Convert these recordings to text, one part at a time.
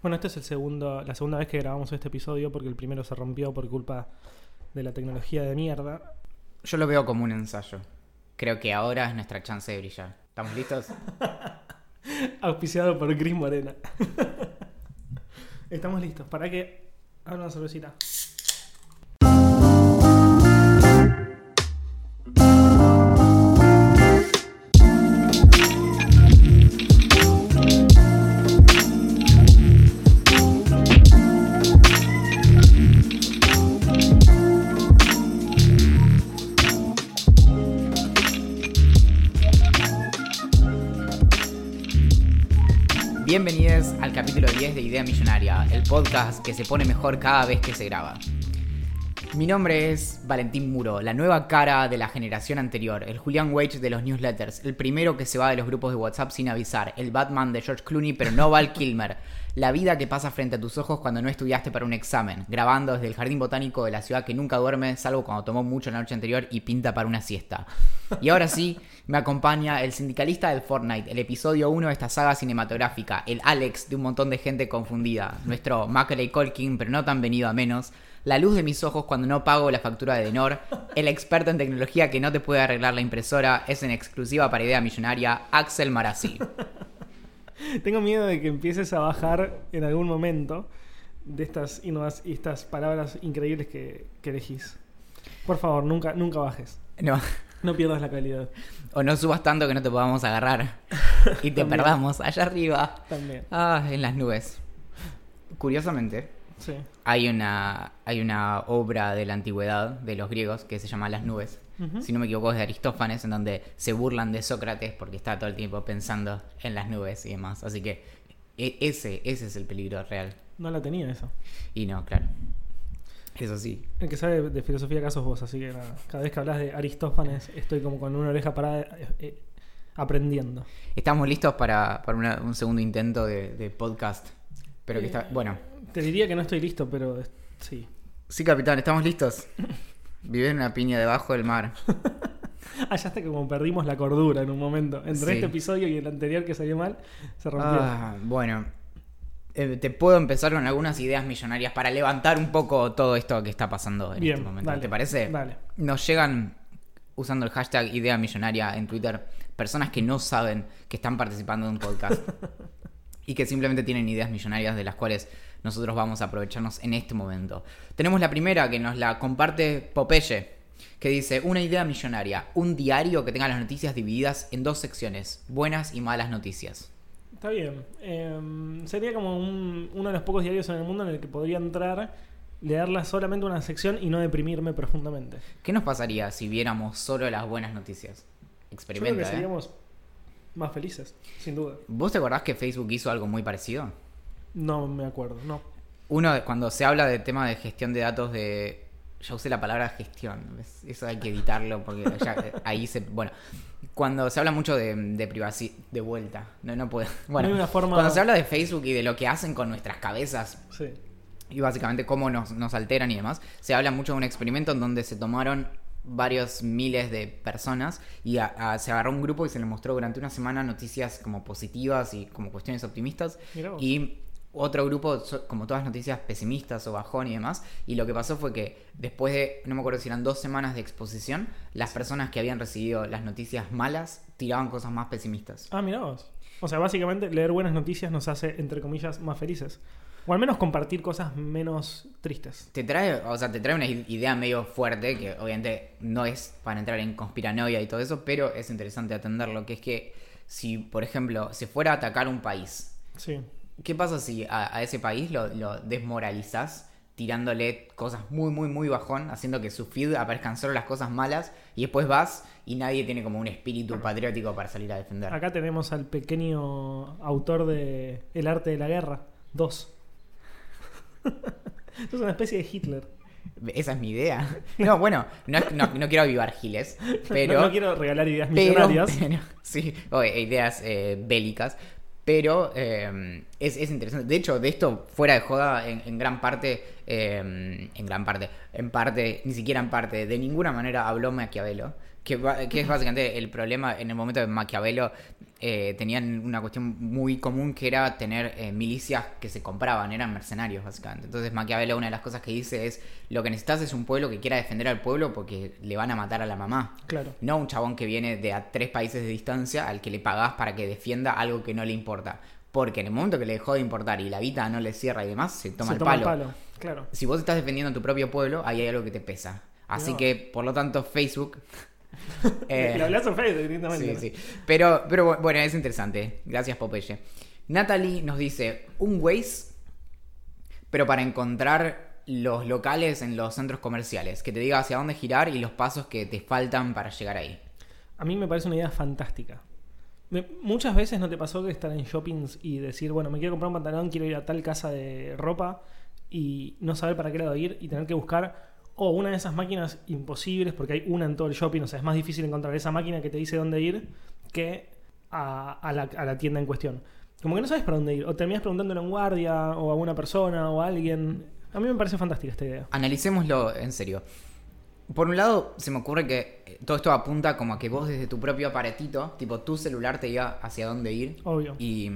Bueno, esta es el segundo, la segunda vez que grabamos este episodio porque el primero se rompió por culpa de la tecnología de mierda. Yo lo veo como un ensayo. Creo que ahora es nuestra chance de brillar. ¿Estamos listos? Auspiciado por Chris Morena. Estamos listos. ¿Para qué? Ahora una cervecita. Capítulo 10 de Idea Millonaria, el podcast que se pone mejor cada vez que se graba. Mi nombre es Valentín Muro, la nueva cara de la generación anterior, el Julian Wage de los newsletters, el primero que se va de los grupos de WhatsApp sin avisar, el Batman de George Clooney pero no Val Kilmer, la vida que pasa frente a tus ojos cuando no estudiaste para un examen, grabando desde el jardín botánico de la ciudad que nunca duerme, salvo cuando tomó mucho la noche anterior y pinta para una siesta. Y ahora sí, me acompaña el sindicalista del Fortnite, el episodio 1 de esta saga cinematográfica, el Alex de un montón de gente confundida, nuestro Macaulay Colkin, pero no tan venido a menos, la luz de mis ojos cuando no pago la factura de Denor, el experto en tecnología que no te puede arreglar la impresora, es en exclusiva para idea millonaria, Axel Marazzi. Tengo miedo de que empieces a bajar en algún momento de estas, innovas- y estas palabras increíbles que, que elegís. Por favor, nunca, nunca bajes. No, No pierdas la calidad. o no subas tanto que no te podamos agarrar y te perdamos allá arriba. También. Ah, en las nubes. Curiosamente, Sí. hay una, hay una obra de la antigüedad de los griegos que se llama Las nubes. Si no me equivoco, es de Aristófanes, en donde se burlan de Sócrates porque está todo el tiempo pensando en las nubes y demás. Así que e- ese, ese es el peligro real. No la tenía eso. Y no, claro. Eso sí. El que sabe de filosofía acá sos vos, así que nada, cada vez que hablas de Aristófanes estoy como con una oreja parada eh, eh, aprendiendo. Estamos listos para, para una- un segundo intento de, de podcast. Pero que está. Eh, Bueno, Te diría que no estoy listo, pero sí. sí, capitán, estamos listos. Vive en una piña debajo del mar. Ah, ya hasta que como perdimos la cordura en un momento. Entre Sí. este episodio y el anterior que salió mal, se rompió. Ah, bueno, Eh, te puedo empezar con algunas ideas millonarias para levantar un poco todo esto que está pasando en Bien, este momento. dale, ¿Te parece? dale. Nos llegan usando el hashtag idea millonaria en Twitter personas que no saben que están participando de un podcast y que simplemente tienen ideas millonarias de las cuales nosotros vamos a aprovecharnos en este momento. Tenemos la primera que nos la comparte Popeye, que dice, una idea millonaria, un diario que tenga las noticias divididas en dos secciones, buenas y malas noticias. Está bien. Eh, sería como un- uno de los pocos diarios en el mundo en el que podría entrar, leerla solamente una sección y no deprimirme profundamente. ¿Qué nos pasaría si viéramos solo las buenas noticias? Yo creo Experimenta, que ¿eh? seríamos más felices, sin duda. ¿Vos te acordás que Facebook hizo algo muy parecido? No me acuerdo, no. Uno, cuando se habla de tema de gestión de datos de... Ya usé la palabra gestión, eso hay que editarlo porque ya, eh, ahí se... Bueno, cuando se habla mucho de, de privacidad... De vuelta, no, no puedo... Bueno, hay una forma- cuando se habla de Facebook y de lo que hacen con nuestras cabezas Sí. y básicamente cómo nos, nos alteran y demás, se habla mucho de un experimento en donde se tomaron varios miles de personas y a- a- se agarró un grupo y se les mostró durante una semana noticias como positivas y como cuestiones optimistas y otro grupo como todas noticias pesimistas o bajón y demás y lo que pasó fue que después de no me acuerdo si eran dos semanas de exposición las personas que habían recibido las noticias malas tiraban cosas más pesimistas Ah, mirá vos. O sea, básicamente leer buenas noticias nos hace, entre comillas, más felices. O al menos compartir cosas menos tristes. Te trae, o sea, te trae una idea medio fuerte, que obviamente no es para entrar en conspiranoia y todo eso, pero es interesante atenderlo, que es que si, por ejemplo, se fuera a atacar un país, Sí. ¿Qué pasa si a, a ese país lo, lo desmoralizás tirándole cosas muy, muy, muy bajón, haciendo que su feed aparezcan solo las cosas malas, y después vas y nadie tiene como un espíritu patriótico para salir a defender? Acá tenemos al pequeño autor de El arte de la guerra, 2. es una especie de Hitler. Esa es mi idea. No, bueno, no, no, no quiero avivar giles, pero... no, no quiero regalar ideas pero, millonarias. pero- sí, o e- ideas eh, bélicas. Pero eh, es, es interesante. De hecho, de esto, fuera de joda, en, en gran parte, eh, en gran parte, en parte, ni siquiera en parte, de ninguna manera habló Maquiavelo, Que, es básicamente el problema en el momento de Maquiavelo. eh, tenían una cuestión muy común que era tener eh, milicias que se compraban, eran mercenarios básicamente. Entonces Maquiavelo una de las cosas que dice es, lo que necesitas es un pueblo que quiera defender al pueblo porque le van a matar a la mamá. Claro. No un chabón que viene de a tres países de distancia al que le pagás para que defienda algo que no le importa. Porque en el momento que le dejó de importar y la vida no le cierra y demás, se toma, Se el, toma palo. Claro. Si vos estás defendiendo a tu propio pueblo, ahí hay algo que te pesa. Así No. que, por lo tanto, Facebook... eh, Le hablas a Facebook directamente. Sí, sí. Pero, pero bu- bueno, es interesante. Gracias, Popeye. Natalie nos dice, un Waze, pero para encontrar los locales en los centros comerciales. Que te diga hacia dónde girar y los pasos que te faltan para llegar ahí. A mí me parece una idea fantástica. Me- muchas veces no te pasó que estar en shoppings y decir, bueno, me quiero comprar un pantalón, quiero ir a tal casa de ropa y no saber para qué lado ir y tener que buscar o una de esas máquinas imposibles, porque hay una en todo el shopping, o sea, es más difícil encontrar esa máquina que te dice dónde ir que a, a la, a la tienda en cuestión. Como que no sabes para dónde ir, o terminas preguntándole a un guardia o a una persona o a alguien. A mí me parece fantástica esta idea. Analicémoslo en serio. Por un lado, se me ocurre que eh, todo esto apunta como a que vos desde tu propio aparatito, tipo tu celular te diga hacia dónde ir Obvio. y,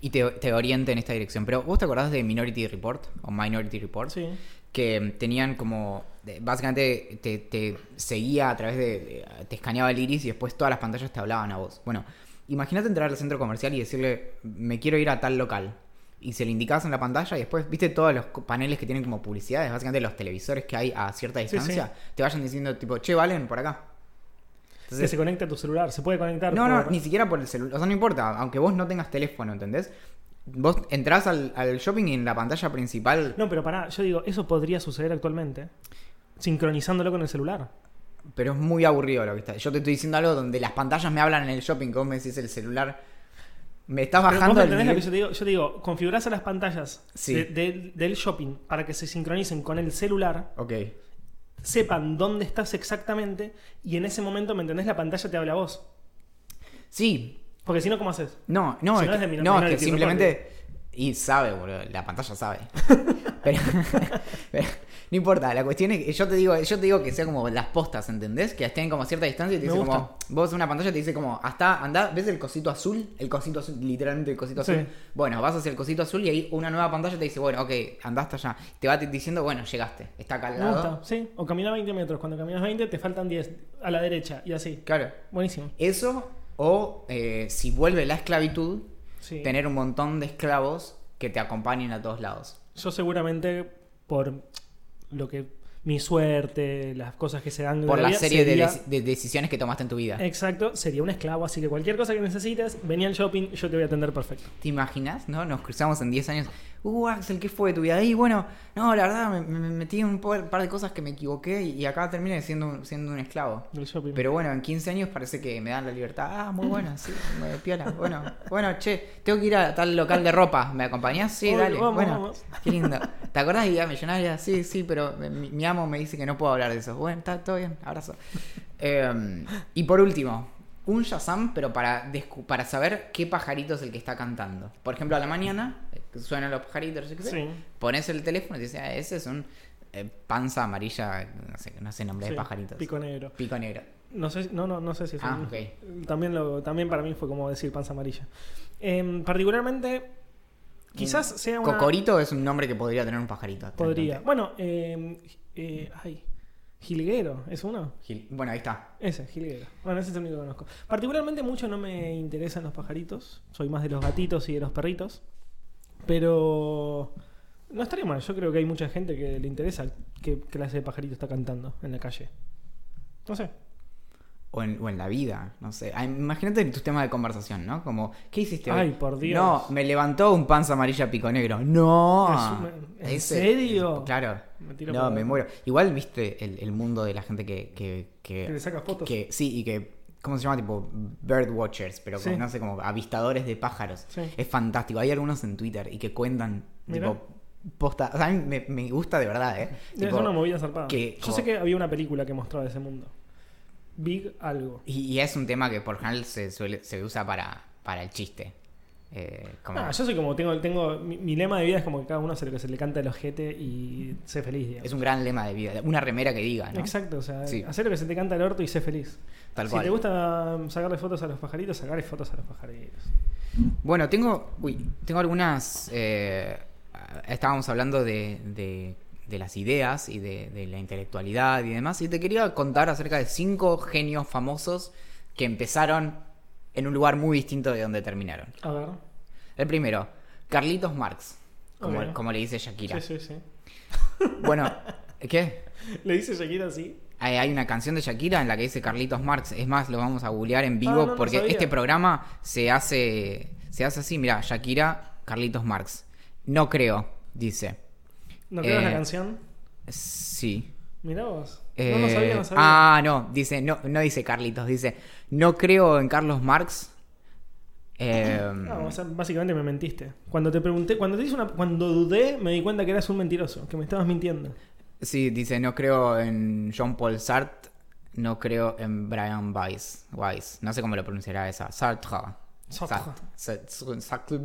y te, te oriente en esta dirección. Pero vos te acordás de Minority Report o Minority Report? Sí. Que tenían como, básicamente te, te seguía a través de, te escaneaba el iris y después todas las pantallas te hablaban a vos. Bueno, imagínate entrar al centro comercial y decirle, me quiero ir a tal local. Y se le indicabas en la pantalla y después, viste todos los paneles que tienen como publicidades, básicamente los televisores que hay a cierta Sí, distancia, te vayan diciendo tipo, che, Valen, por acá. que se conecte a tu celular, se puede conectar. No, no, ni siquiera por el celular. O sea, no importa, aunque vos no tengas teléfono, ¿entendés? Vos entrás al, al shopping y en la pantalla principal. No, pero pará, yo digo, eso podría suceder actualmente. Sincronizándolo con el celular. Pero es muy aburrido lo que está. Yo te estoy diciendo algo donde las pantallas me hablan en el shopping, que vos me decís el celular. Me estás vos bajando me el entendés lo que nivel- yo te digo. Yo te digo, configurás a las pantallas Sí. de- de- del shopping para que se sincronicen con el celular, Ok. sepan dónde estás exactamente y en ese momento, ¿me entendés? La pantalla te habla a vos. Sí. Porque si no, ¿cómo haces? No, no, Si es no es que, no, es que simplemente. Y sabe, boludo. La pantalla sabe. pero, pero no importa, la cuestión es que yo te digo, yo te digo que sea como las postas, ¿entendés? Que estén como a cierta distancia y te Me dice gusta. como. Vos en una pantalla te dice como, hasta, anda, ¿ves el cosito azul? El cosito azul, literalmente el cosito Sí. azul. Bueno, vas hacia el cosito azul y ahí una nueva pantalla te dice, bueno, ok, andá hasta allá. Te va diciendo, bueno, llegaste. Está acá al Me lado. gusta, sí. O caminar 20 metros. Cuando caminas 20 te faltan 10 a la derecha y así. Claro. Buenísimo. Eso, o eh, si vuelve la esclavitud, Sí. tener un montón de esclavos que te acompañen a todos lados. Yo seguramente por lo que mi suerte, las cosas que se dan Por de la vida, serie de, sería- deci- de decisiones que tomaste en tu vida. Exacto, sería un esclavo, así que cualquier cosa que necesites, vení al shopping, yo te voy a atender perfecto. ¿Te imaginas? ¿No? Nos cruzamos en 10 años. Uh, Axel, ¿qué fue de tu vida? Y bueno, no, la verdad me, me metí en un par de cosas que me equivoqué y, acá terminé siendo, un- siendo un esclavo. Del shopping. Pero bueno, en 15 años parece que me dan la libertad. Ah, muy bueno, sí, me piola. Bueno, bueno, che, tengo que ir a tal local de ropa. ¿Me acompañás? Sí, dale. vamos, bueno, vamos. qué lindo. ¿Te acordás de Idea Millonaria? Sí, sí, pero mi, mi amo me dice que no puedo hablar de eso. Bueno, está todo bien, abrazo. Eh, y por último, un Shazam, pero para, para saber qué pajarito es el que está cantando. Por ejemplo, a la mañana eh, suenan los pajaritos, no sé qué sé, Sí. pones el teléfono y te dice, ah, ese es un eh, panza amarilla, no sé, no sé nombre Sí, de pajaritos. Pico negro. Pico negro. No sé, no, no, no sé si es Ah, un- ok. también, lo, también para mí fue como decir panza amarilla. Em, particularmente, quizás sea una... Cocorito es un nombre que podría tener un pajarito. Podría. Bueno, em, eh, ay, Jilguero, ¿es uno? Gil- Bueno, ahí está. Ese, Jilguero. Bueno, ese es el único que conozco. Particularmente mucho no me interesan los pajaritos. Soy más de los gatitos y de los perritos. Pero no estaría mal. Yo creo que hay mucha gente que le interesa qué clase de pajarito está cantando en la calle. No sé. O en, o en la vida, no sé. Ah, Imagínate tus temas de conversación, ¿no? Como, ¿qué hiciste hoy? Ay, por Dios. No, me levantó un panza amarilla pico negro. No. Un- ¿en Ese- serio? Claro. Me tiro No, me muero. Igual viste el, el mundo de la gente que... que, que- Que le saca fotos. que- sí, y que... ¿Cómo se llama? Tipo bird watchers, pero como, Sí. no sé, como avistadores de pájaros. Sí. Es fantástico. Hay algunos en Twitter y que cuentan, tipo, posta... O sea, a mí me, me gusta de verdad, ¿eh? Es Tipo, una movida zarpada. que- Yo como- sé que había una película que mostraba ese mundo. Big algo. Y, y es un tema que por general se, suele, se usa para, para el chiste. Eh, como- Ah, yo soy como, tengo, tengo mi, mi lema de vida es como que cada uno hace lo que se le canta el ojete y sé feliz, digamos. es un gran lema de vida. Una remera que diga, ¿no? Exacto, o sea, Sí. hacer lo que se te canta el orto y sé feliz. Tal si cual. te gusta sacarle fotos a los pajaritos, sacarle fotos a los pajaritos. Bueno, tengo, uy, tengo algunas... eh, estábamos hablando de, de- de las ideas y de, de la intelectualidad y demás, y te quería contar acerca de cinco genios famosos que empezaron en un lugar muy distinto de donde terminaron. A ver. El primero, Carlitos Marx, como, le dice Shakira. Sí, sí, sí. Bueno, ¿qué? Le dice Shakira así. Hay, una canción de Shakira en la que dice Carlitos Marx. Es más, lo vamos a googlear en vivo Ah, no, no porque este programa se hace, se hace así. Mira, Shakira, Carlitos Marx. No creo, dice. ¿No la Eh, canción? Sí. Mirá vos. Eh, no, no sabía, no sabía. Ah, no, dice, no, no dice Carlitos, dice, no creo en Carlos Marx. Eh, Ah, o sea, básicamente me mentiste. Cuando te pregunté, cuando te hice una, cuando dudé, me di cuenta que eras un mentiroso, que me estabas mintiendo. sí, dice, no creo en Jean-Paul Sartre, no creo en Brian Weiss. Weiss. No sé cómo lo pronunciará esa. Sartre. Sartre. Sartre. Sartre.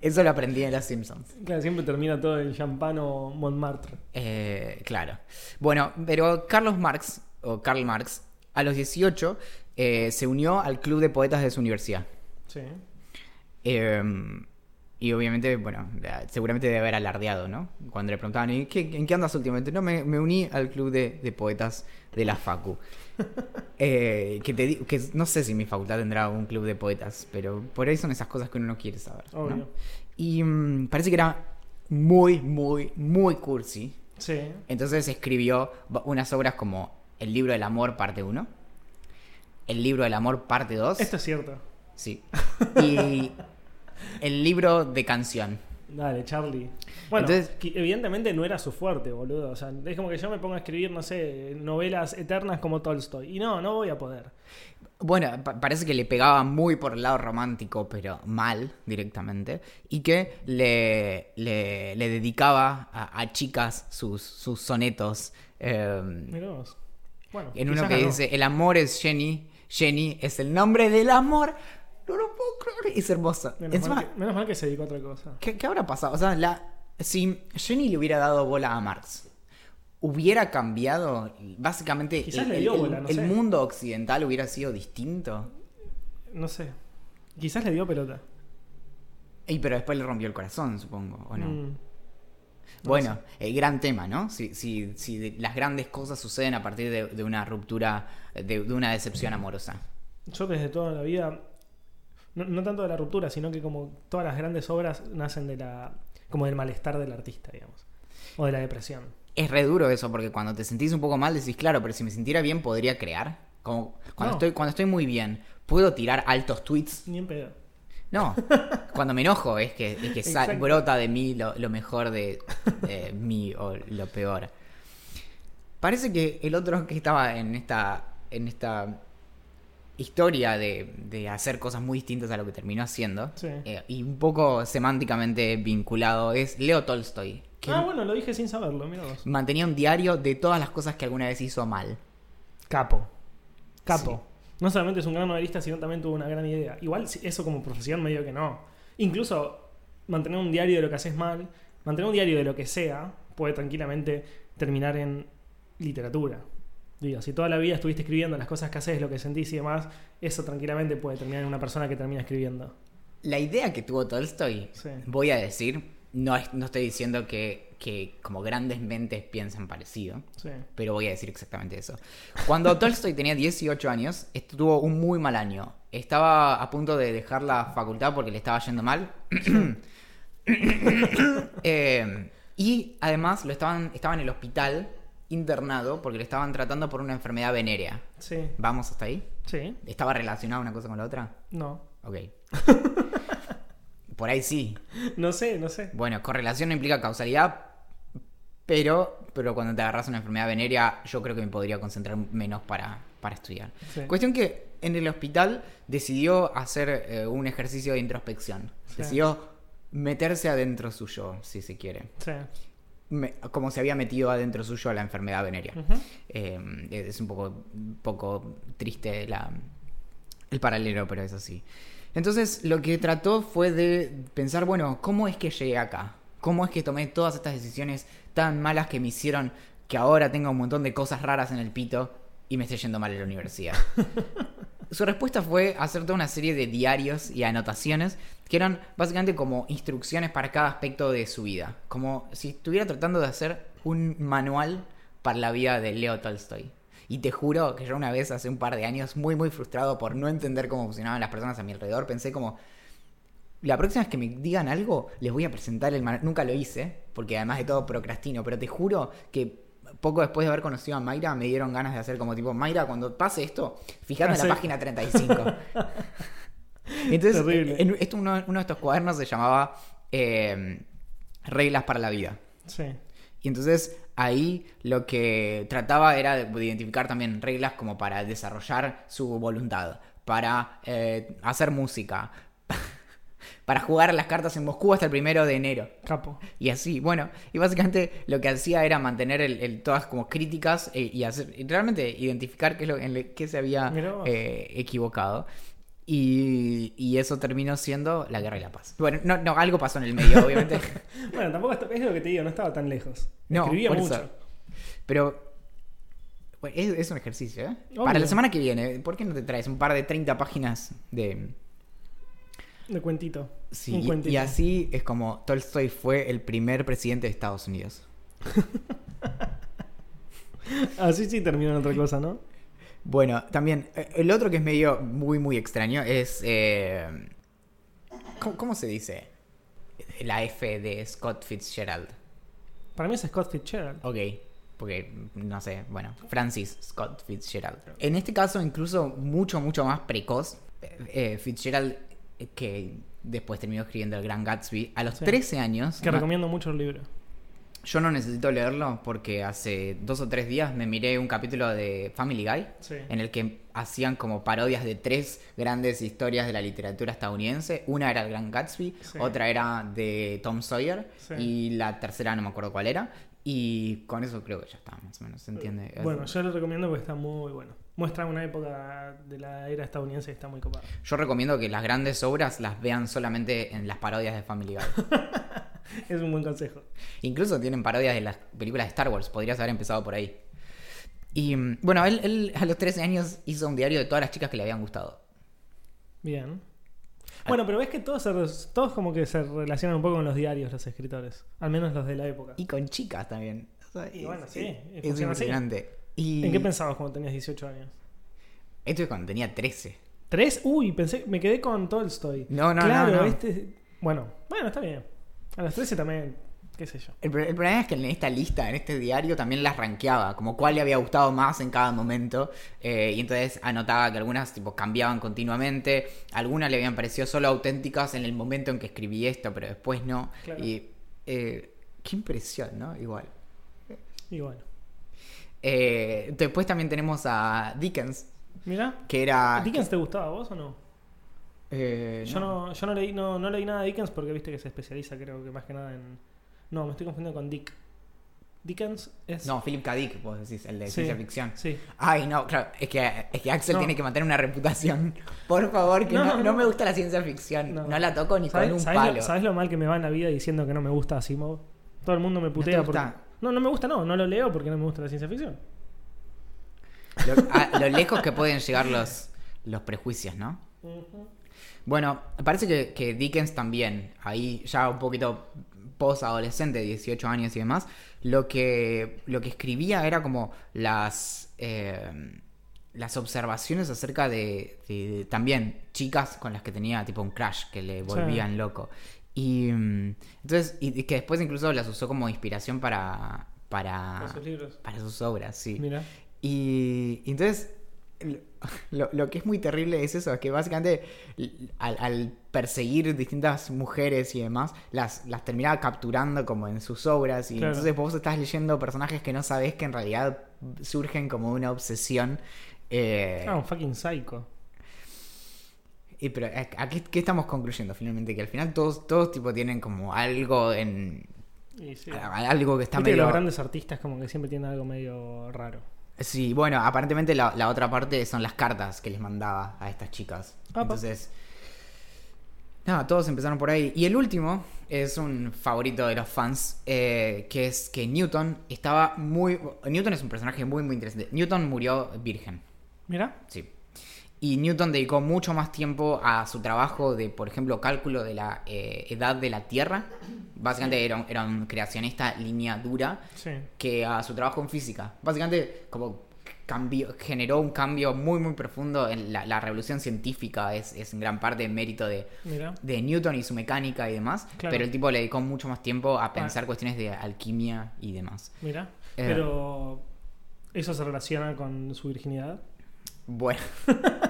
Eso lo aprendí en Los Simpsons. Claro, siempre termina todo en champán o Montmartre. Eh, claro. Bueno, pero Carlos Marx, o Karl Marx, a los 18 eh, se unió al club de poetas de su universidad. Sí. Eh, y obviamente, bueno, seguramente debe haber alardeado, ¿no? Cuando le preguntaban, ¿y qué- ¿en qué andas últimamente? No, me, me uní al club de, de poetas de la Facu. Eh, que, te que no sé si mi facultad tendrá un club de poetas, pero por ahí son esas cosas que uno no quiere saber. ¿no? Obvio. Y mm, parece que era muy, muy, muy cursi. Sí. Entonces escribió unas obras como El libro del amor, parte 1. El libro del amor, parte 2. Esto es cierto. Sí. Y el libro de canción. Dale, Charlie. Bueno, Entonces- evidentemente no era su fuerte, boludo. O sea, es como que yo me ponga a escribir, no sé, novelas eternas como Tolstoy. Y no, no voy a poder. Bueno, pa- parece que le pegaba muy por el lado romántico, pero mal directamente. Y que le, le, le dedicaba a, a chicas sus, sus sonetos. eh, Mirá vos. Bueno, en uno que ganó. dice, el amor es Jenny, Jenny es el nombre del amor. No lo puedo creer, es hermoso. Menos, Encima, mal que, menos mal que se dedicó a otra cosa. ¿Qué, qué habrá pasado? O sea, la, si Jenny le hubiera dado bola a Marx, ¿hubiera cambiado? Básicamente, Quizás el, le dio el- bola, no el sé. mundo occidental hubiera sido distinto. No sé. Quizás le dio pelota. Y pero después le rompió el corazón, supongo, ¿o no? Mm. bueno, el gran tema, ¿no? Si, si, si las grandes cosas suceden a partir de, de una ruptura, de, de una decepción amorosa. Yo desde toda la vida, no, no tanto de la ruptura, sino que como todas las grandes obras nacen de la, como del malestar del artista, digamos. O de la depresión. Es re duro eso, porque cuando te sentís un poco mal decís, claro, pero si me sintiera bien podría crear. Como cuando, No. estoy, cuando estoy muy bien, ¿puedo tirar altos tweets? Ni en pedo. No, cuando me enojo es que, es brota de mí lo, lo mejor de, de mí o lo peor. Parece que el otro que estaba en esta, en esta historia de, de hacer cosas muy distintas a lo que terminó haciendo, Sí. eh, y un poco semánticamente vinculado, es Leo Tolstoy, que Ah, bueno, lo dije sin saberlo, mira vos. mantenía un diario de todas las cosas que alguna vez hizo mal. Capo. Capo. No solamente es un gran novelista, sino también tuvo una gran idea. Igual eso como profesión medio que no. Incluso mantener un diario de lo que haces mal, mantener un diario de lo que sea, puede tranquilamente terminar en literatura. Digo, si toda la vida estuviste escribiendo las cosas que haces, lo que sentís y demás, eso tranquilamente puede terminar en una persona que termina escribiendo. La idea que tuvo Tolstoy, Sí. voy a decir, no, es- no estoy diciendo que, que como grandes mentes piensan parecido, Sí. pero voy a decir exactamente eso. Cuando Tolstoy tenía 18 años, tuvo un muy mal año. Estaba a punto de dejar la facultad porque le estaba yendo mal. Eh, y además lo estaban, estaba en el hospital internado porque le estaban tratando por una enfermedad venérea. Sí. ¿Vamos hasta ahí? Sí. ¿Estaba relacionada una cosa con la otra? No. Ok. Por ahí sí. No sé, no sé. Bueno, correlación no implica causalidad, pero, pero cuando te agarras una enfermedad venérea, yo creo que me podría concentrar menos para, para estudiar. Sí. Cuestión que en el hospital decidió hacer eh, un ejercicio de introspección. Sí. Decidió meterse adentro suyo, si se quiere. Sí. Me- como se había metido adentro suyo la enfermedad venérea. Eh, es un poco, un poco triste la, el paralelo, pero es así. Entonces lo que trató fue de pensar, bueno, ¿cómo es que llegué acá? ¿Cómo es que tomé todas estas decisiones tan malas que me hicieron que ahora tenga un montón de cosas raras en el pito y me esté yendo mal en la universidad? Su respuesta fue hacer toda una serie de diarios y anotaciones que eran básicamente como instrucciones para cada aspecto de su vida. Como si estuviera tratando de hacer un manual para la vida de Leo Tolstoy. Y te juro que yo una vez, hace un par de años, muy muy frustrado por no entender cómo funcionaban las personas a mi alrededor, pensé como, la próxima vez que me digan algo, les voy a presentar el manual. Nunca lo hice, porque además de todo procrastino, pero te juro que poco después de haber conocido a Mayra, me dieron ganas de hacer como tipo, Mayra, cuando pase esto, fíjate en Ah, la sí. página 35. Entonces, Terrible. en- esto, uno, uno de estos cuadernos se llamaba eh, Reglas para la vida. Sí. Y entonces ahí lo que trataba era de de identificar también reglas como para desarrollar su voluntad, para eh, hacer música, para jugar a las cartas en Moscú hasta el primero de enero. Capo. Y así, bueno, y básicamente lo que hacía era mantener el, el- todas como críticas eh, y hacer realmente identificar qué es lo en se había eh, equivocado. Y, y eso terminó siendo la guerra y la paz. Bueno, no, no, algo pasó en el medio, obviamente. Bueno, tampoco está- es lo que te digo, no estaba tan lejos. No, Escribía mucho. eso. Pero bueno, es, es un ejercicio, ¿eh? Obvio. Para la semana que viene, ¿por qué no te traes un par de 30 páginas de... De cuentito. Sí, Un y- cuentito. y así es como Tolstoy fue el primer presidente de Estados Unidos. Así sí terminó en otra cosa, ¿no? Bueno, también, eh, el otro que es medio muy, muy extraño es... eh, ¿cómo, cómo se dice? La F de Scott Fitzgerald. Para mí es Scott Fitzgerald. Ok, porque no sé, bueno, Francis Scott Fitzgerald. En este caso, incluso mucho, mucho más precoz, eh, Fitzgerald, que después terminó escribiendo El Gran Gatsby, a los Sí. 13 años. Que recomiendo mucho el libro. Yo no necesito leerlo porque hace dos o tres días me miré un capítulo de Family Guy Sí. en el que hacían como parodias de tres grandes historias de la literatura estadounidense. Una era El Gran Gatsby, Sí. otra era de Tom Sawyer Sí. y la tercera no me acuerdo cuál era. Y con eso creo que ya está, más o menos, ¿se entiende? Bueno, yo lo recomiendo porque está muy bueno. Muestra una época de la era estadounidense que está muy copada. Yo recomiendo que las grandes obras las vean solamente en las parodias de Family Guy. Es un buen consejo. Incluso tienen parodias de las películas de Star Wars, podrías haber empezado por ahí. Y mm, bueno, él, él a los 13 años hizo un diario de todas las chicas que le habían gustado. Bien. Bueno, pero ves que todos, se- todos como que se relacionan un poco con los diarios, los escritores. Al menos los de la época. Y con chicas también. O sea, Y es- bueno, sí, es, funciona así. impresionante. Y ¿En qué pensabas cuando tenías 18 años? Esto es cuando tenía 13. ¿Tres? Uy, pensé, me quedé con Tolstoy. No, no, claro, no, no. este. Bueno, bueno, está bien. A los 13 también, qué sé yo. El, pro- el problema es que en esta lista, en este diario, también las rankeaba, como cuál le había gustado más en cada momento. eh, y entonces anotaba que algunas tipo cambiaban continuamente, algunas le habían parecido solo auténticas en el momento en que escribí esto, pero después no. Claro. Y eh, qué impresión, ¿no? Igual. Y bueno. Eh, después también tenemos a Dickens, Mira, que era. ¿Dickens te gustaba a vos o no? Yo no, yo no leí, no, no leí nada de Dickens porque viste que se especializa, creo que más que nada en. No, me estoy confundiendo con Dick. Dickens es. No, Philip K. Dick, vos decís, el de Sí, ciencia ficción. Sí. Ay, no, claro, es que, es que Axel No. tiene que mantener una reputación. Por favor, que No, no, no, no no. me gusta la ciencia ficción. No, No. la toco ni con ¿Sabes, un sabes palo. lo, sabes lo mal que me va en la vida diciendo que no me gusta Asimov? Todo el mundo me te putea gusta? porque. No, no me gusta, no. No lo leo porque no me gusta la ciencia ficción. Lo, a lo lejos que pueden llegar los, los prejuicios, ¿no? Bueno, parece que, que Dickens también, ahí ya un poquito post-adolescente, 18 años y demás, lo que, lo que escribía era como las, eh, las observaciones acerca de, de también chicas con las que tenía tipo un crush que le volvían loco. Y mm, entonces, y, y que después incluso las usó como inspiración para, para, Con sus libros. para sus obras, sí. Mira. Y, y entonces, lo, lo que es muy terrible es eso, es que básicamente al, al perseguir distintas mujeres y demás, las, las terminaba capturando como en sus obras. Y Claro. entonces vos estás leyendo personajes que no sabés que en realidad surgen como una obsesión. eh, Ah, un fucking psycho. y pero ¿a, a qué, qué estamos concluyendo finalmente? Que al final todos, todos tipo tienen como algo en... Sí. algo que está que medio... los grandes artistas como que siempre tienen algo medio raro. Sí, bueno, aparentemente la, la otra parte son las cartas que les mandaba a estas chicas. Apa. Entonces, Nada, todos empezaron por ahí. Y el último es un favorito de los fans, eh, que es que Newton estaba muy... Newton es un personaje muy, muy interesante. Newton murió virgen. Mira. Sí. Y Newton dedicó mucho más tiempo a su trabajo de, por ejemplo, cálculo de la eh, edad de la Tierra. Básicamente era, un, era un creacionista línea dura Sí. que a su trabajo en física. Básicamente, como cambió, generó un cambio muy, muy profundo en la, la revolución científica. Es, es en gran parte mérito de, Newton y su mecánica y demás. Claro. Pero el tipo le dedicó mucho más tiempo a pensar cuestiones de alquimia y demás. Mira. Eh. Pero. ¿Eso se relaciona con su virginidad? Bueno,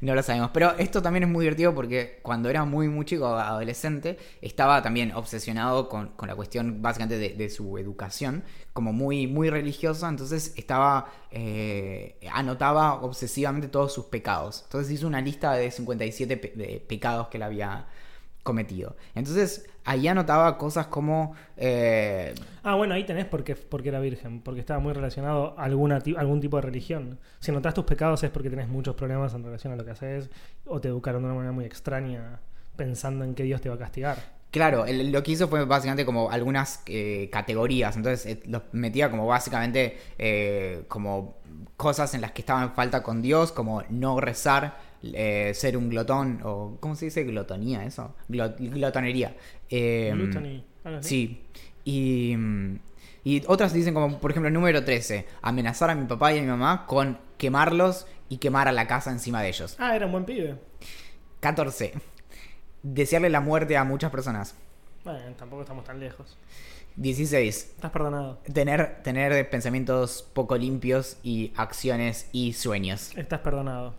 no lo sabemos. Pero esto también es muy divertido porque cuando era muy, muy chico, adolescente, estaba también obsesionado con, con la cuestión básicamente de, de su educación, como muy, muy religiosa. Entonces estaba, eh, anotaba obsesivamente todos sus pecados. Entonces hizo una lista de 57 pe- de pecados que él había cometido. Entonces ahí anotaba cosas como... eh, Ah, bueno, ahí tenés por qué, por qué era virgen. Porque estaba muy relacionado a alguna, algún tipo de religión. Si notas tus pecados es porque tenés muchos problemas en relación a lo que haces. O te educaron de una manera muy extraña pensando en que Dios te va a castigar. Claro, él lo que hizo fue básicamente como algunas eh, categorías, entonces eh, los metía como básicamente eh, como cosas en las que estaba en falta con Dios, como no rezar, eh, ser un glotón, o ¿cómo se dice glotonía eso? Glo- glotonería. Eh. Sí, y, y otras dicen como, por ejemplo, el número 13, amenazar a mi papá y a mi mamá con quemarlos y quemar a la casa encima de ellos. Ah, era un buen pibe. 14, desearle la muerte a muchas personas. Bueno, tampoco estamos tan lejos. 16. Estás perdonado. Tener, tener pensamientos poco limpios y acciones y sueños. Estás perdonado.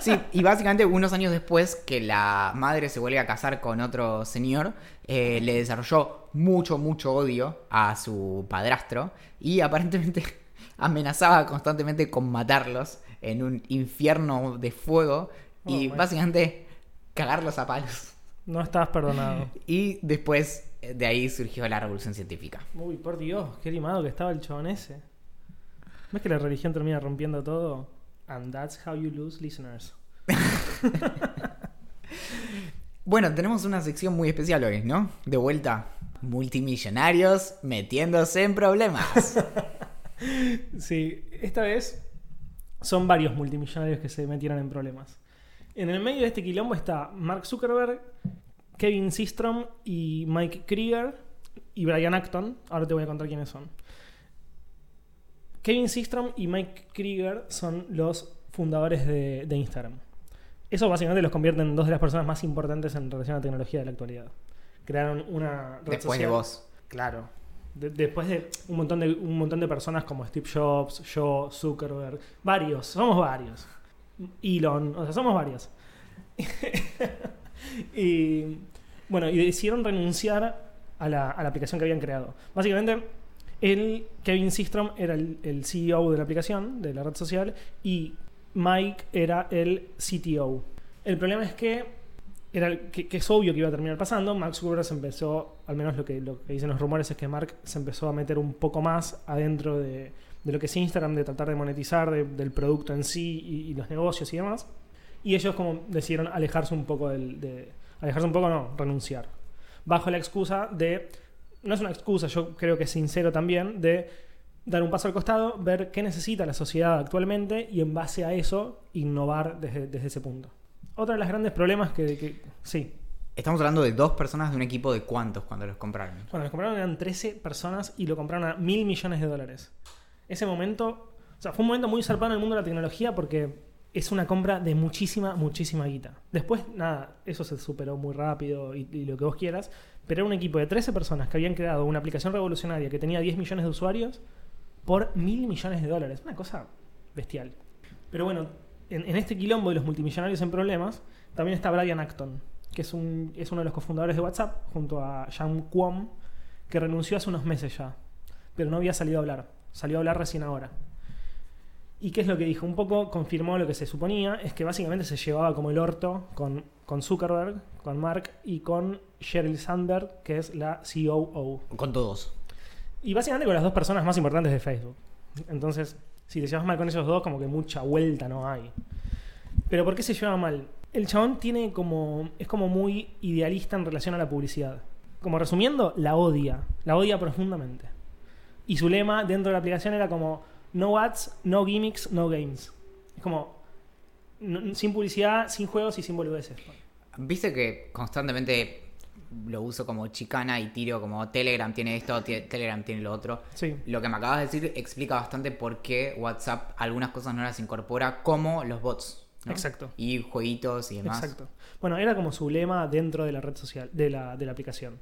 Sí, y básicamente unos años después que la madre se vuelve a casar con otro señor, eh, le desarrolló mucho, mucho odio a su padrastro y aparentemente amenazaba constantemente con matarlos en un infierno de fuego y Oh, básicamente cagarlos a palos. No estás perdonado. Y después eh, de ahí surgió la revolución científica. Uy, por Dios, qué limado que estaba el chabón ese. ¿Ves que la religión termina rompiendo todo? And that's how you lose listeners. Bueno, tenemos una sección muy especial hoy, ¿no? De vuelta, multimillonarios metiéndose en problemas. Sí, esta vez son varios multimillonarios que se metieron en problemas. En el medio de este quilombo está Mark Zuckerberg, Kevin Systrom y Mike Krieger y Brian Acton. Ahora te voy a contar quiénes son. Kevin Systrom y Mike Krieger son los fundadores de, de Instagram. Eso básicamente los convierte en dos de las personas más importantes en relación a la tecnología de la actualidad. Crearon una red Después de social- vos. Claro. De- después de un montón de un montón de personas como Steve Jobs, yo, Zuckerberg, varios, somos varios. Elon, o sea, somos varios. y bueno, y decidieron renunciar a la, a la aplicación que habían creado. Básicamente, él, Kevin Systrom, era el, CEO de la aplicación, de la red social, y Mike era el CTO. El problema es que era que, es obvio que iba a terminar pasando. Mark Zuckerberg se empezó, al menos lo que, lo que dicen los rumores es que Mark se empezó a meter un poco más adentro de, de lo que es Instagram, de tratar de monetizar de- del producto en sí y, y los negocios y demás. Y ellos como decidieron alejarse un poco del, de... Alejarse un poco, no, renunciar. Bajo la excusa de... No es una excusa, yo creo que es sincero también, de dar un paso al costado, ver qué necesita la sociedad actualmente y en base a eso innovar desde, desde ese punto. Otro de los grandes problemas que, que- sí, Estamos hablando de dos personas de un equipo de cuántos cuando los compraron. bueno, los compraron eran 13 personas y lo compraron a mil millones de dólares. Ese momento, o sea, fue un momento muy zarpado en el mundo de la tecnología porque es una compra de muchísima, muchísima guita. Después, nada, eso se superó muy rápido y, lo que vos quieras, pero era un equipo de 13 personas que habían creado una aplicación revolucionaria que tenía 10 millones de usuarios por mil millones de dólares. Una cosa bestial. Pero bueno, en, este quilombo de los multimillonarios en problemas, también está Brian Acton, que es, un, es uno de los cofundadores de WhatsApp, junto a Jan Quom, que renunció hace unos meses ya, pero no había salido a hablar. Salió a hablar recién ahora. ¿Y qué es lo que dijo? Un poco confirmó lo que se suponía, es que básicamente se llevaba como el orto con, con Zuckerberg, con Mark y con Sheryl Sandberg, que es la COO. Con todos. Y básicamente con las dos personas más importantes de Facebook. Entonces, si te llevas mal con esos dos, como que mucha vuelta no hay. Pero ¿por qué se lleva mal? El chabón tiene como. es como muy idealista en relación a la publicidad. Como resumiendo, la odia. La odia profundamente. Y su lema dentro de la aplicación era como no ads, no gimmicks, no games. Es como no- sin publicidad, sin juegos y sin boludeces. Viste que constantemente lo uso como chicana y tiro como Telegram tiene esto, Telegram tiene lo otro. Sí. Lo que me acabas de decir explica bastante por qué WhatsApp algunas cosas no las incorpora como los bots. ¿no? Exacto. Y jueguitos y demás. Exacto. Bueno, era como su lema dentro de la red social, de la, de la aplicación.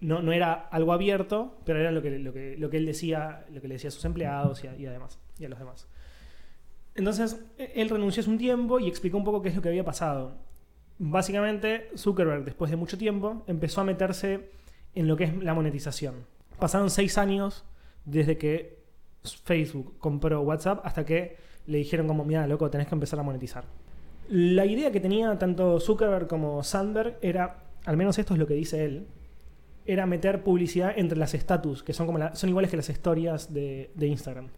No, no era algo abierto, pero era lo que, lo que, lo que él decía, lo que le decía a sus empleados y, a- además, y a los demás. Entonces, e- él renunció hace un tiempo y explicó un poco qué es lo que había pasado. Básicamente, Zuckerberg, después de mucho tiempo, empezó a meterse en lo que es la monetización. Pasaron seis años desde que Facebook compró WhatsApp hasta que le dijeron como, mira, loco, tenés que empezar a monetizar. La idea que tenía tanto Zuckerberg como Sandberg era, al menos esto es lo que dice él, era meter publicidad entre las status, que son como la- son iguales que las historias de, de Instagram.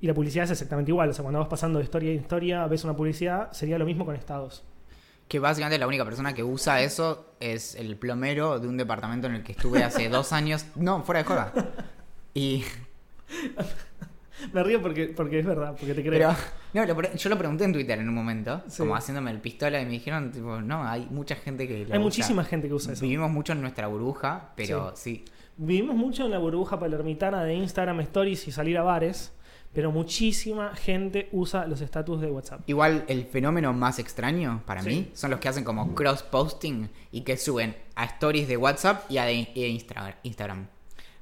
Y la publicidad es exactamente igual, o sea, cuando vas pasando de historia en historia, ves una publicidad, sería lo mismo con estados. Que básicamente la única persona que usa eso es el plomero de un departamento en el que estuve hace dos años. No, fuera de joda. Y. Me río porque, porque es verdad, porque te creo. Pero. No, lo yo lo pregunté en Twitter en un momento, Sí. como haciéndome el pistola, y me dijeron, tipo, no, hay mucha gente que. lo Hay usa. muchísima gente que usa eso. Vivimos mucho en nuestra burbuja, pero sí. Vivimos mucho en la burbuja palermitana de Instagram Stories y salir a bares, pero muchísima gente usa los estatus de WhatsApp. Igual el fenómeno más extraño para Sí. mí son los que hacen como cross-posting y que suben a stories de WhatsApp y a de, Instagram.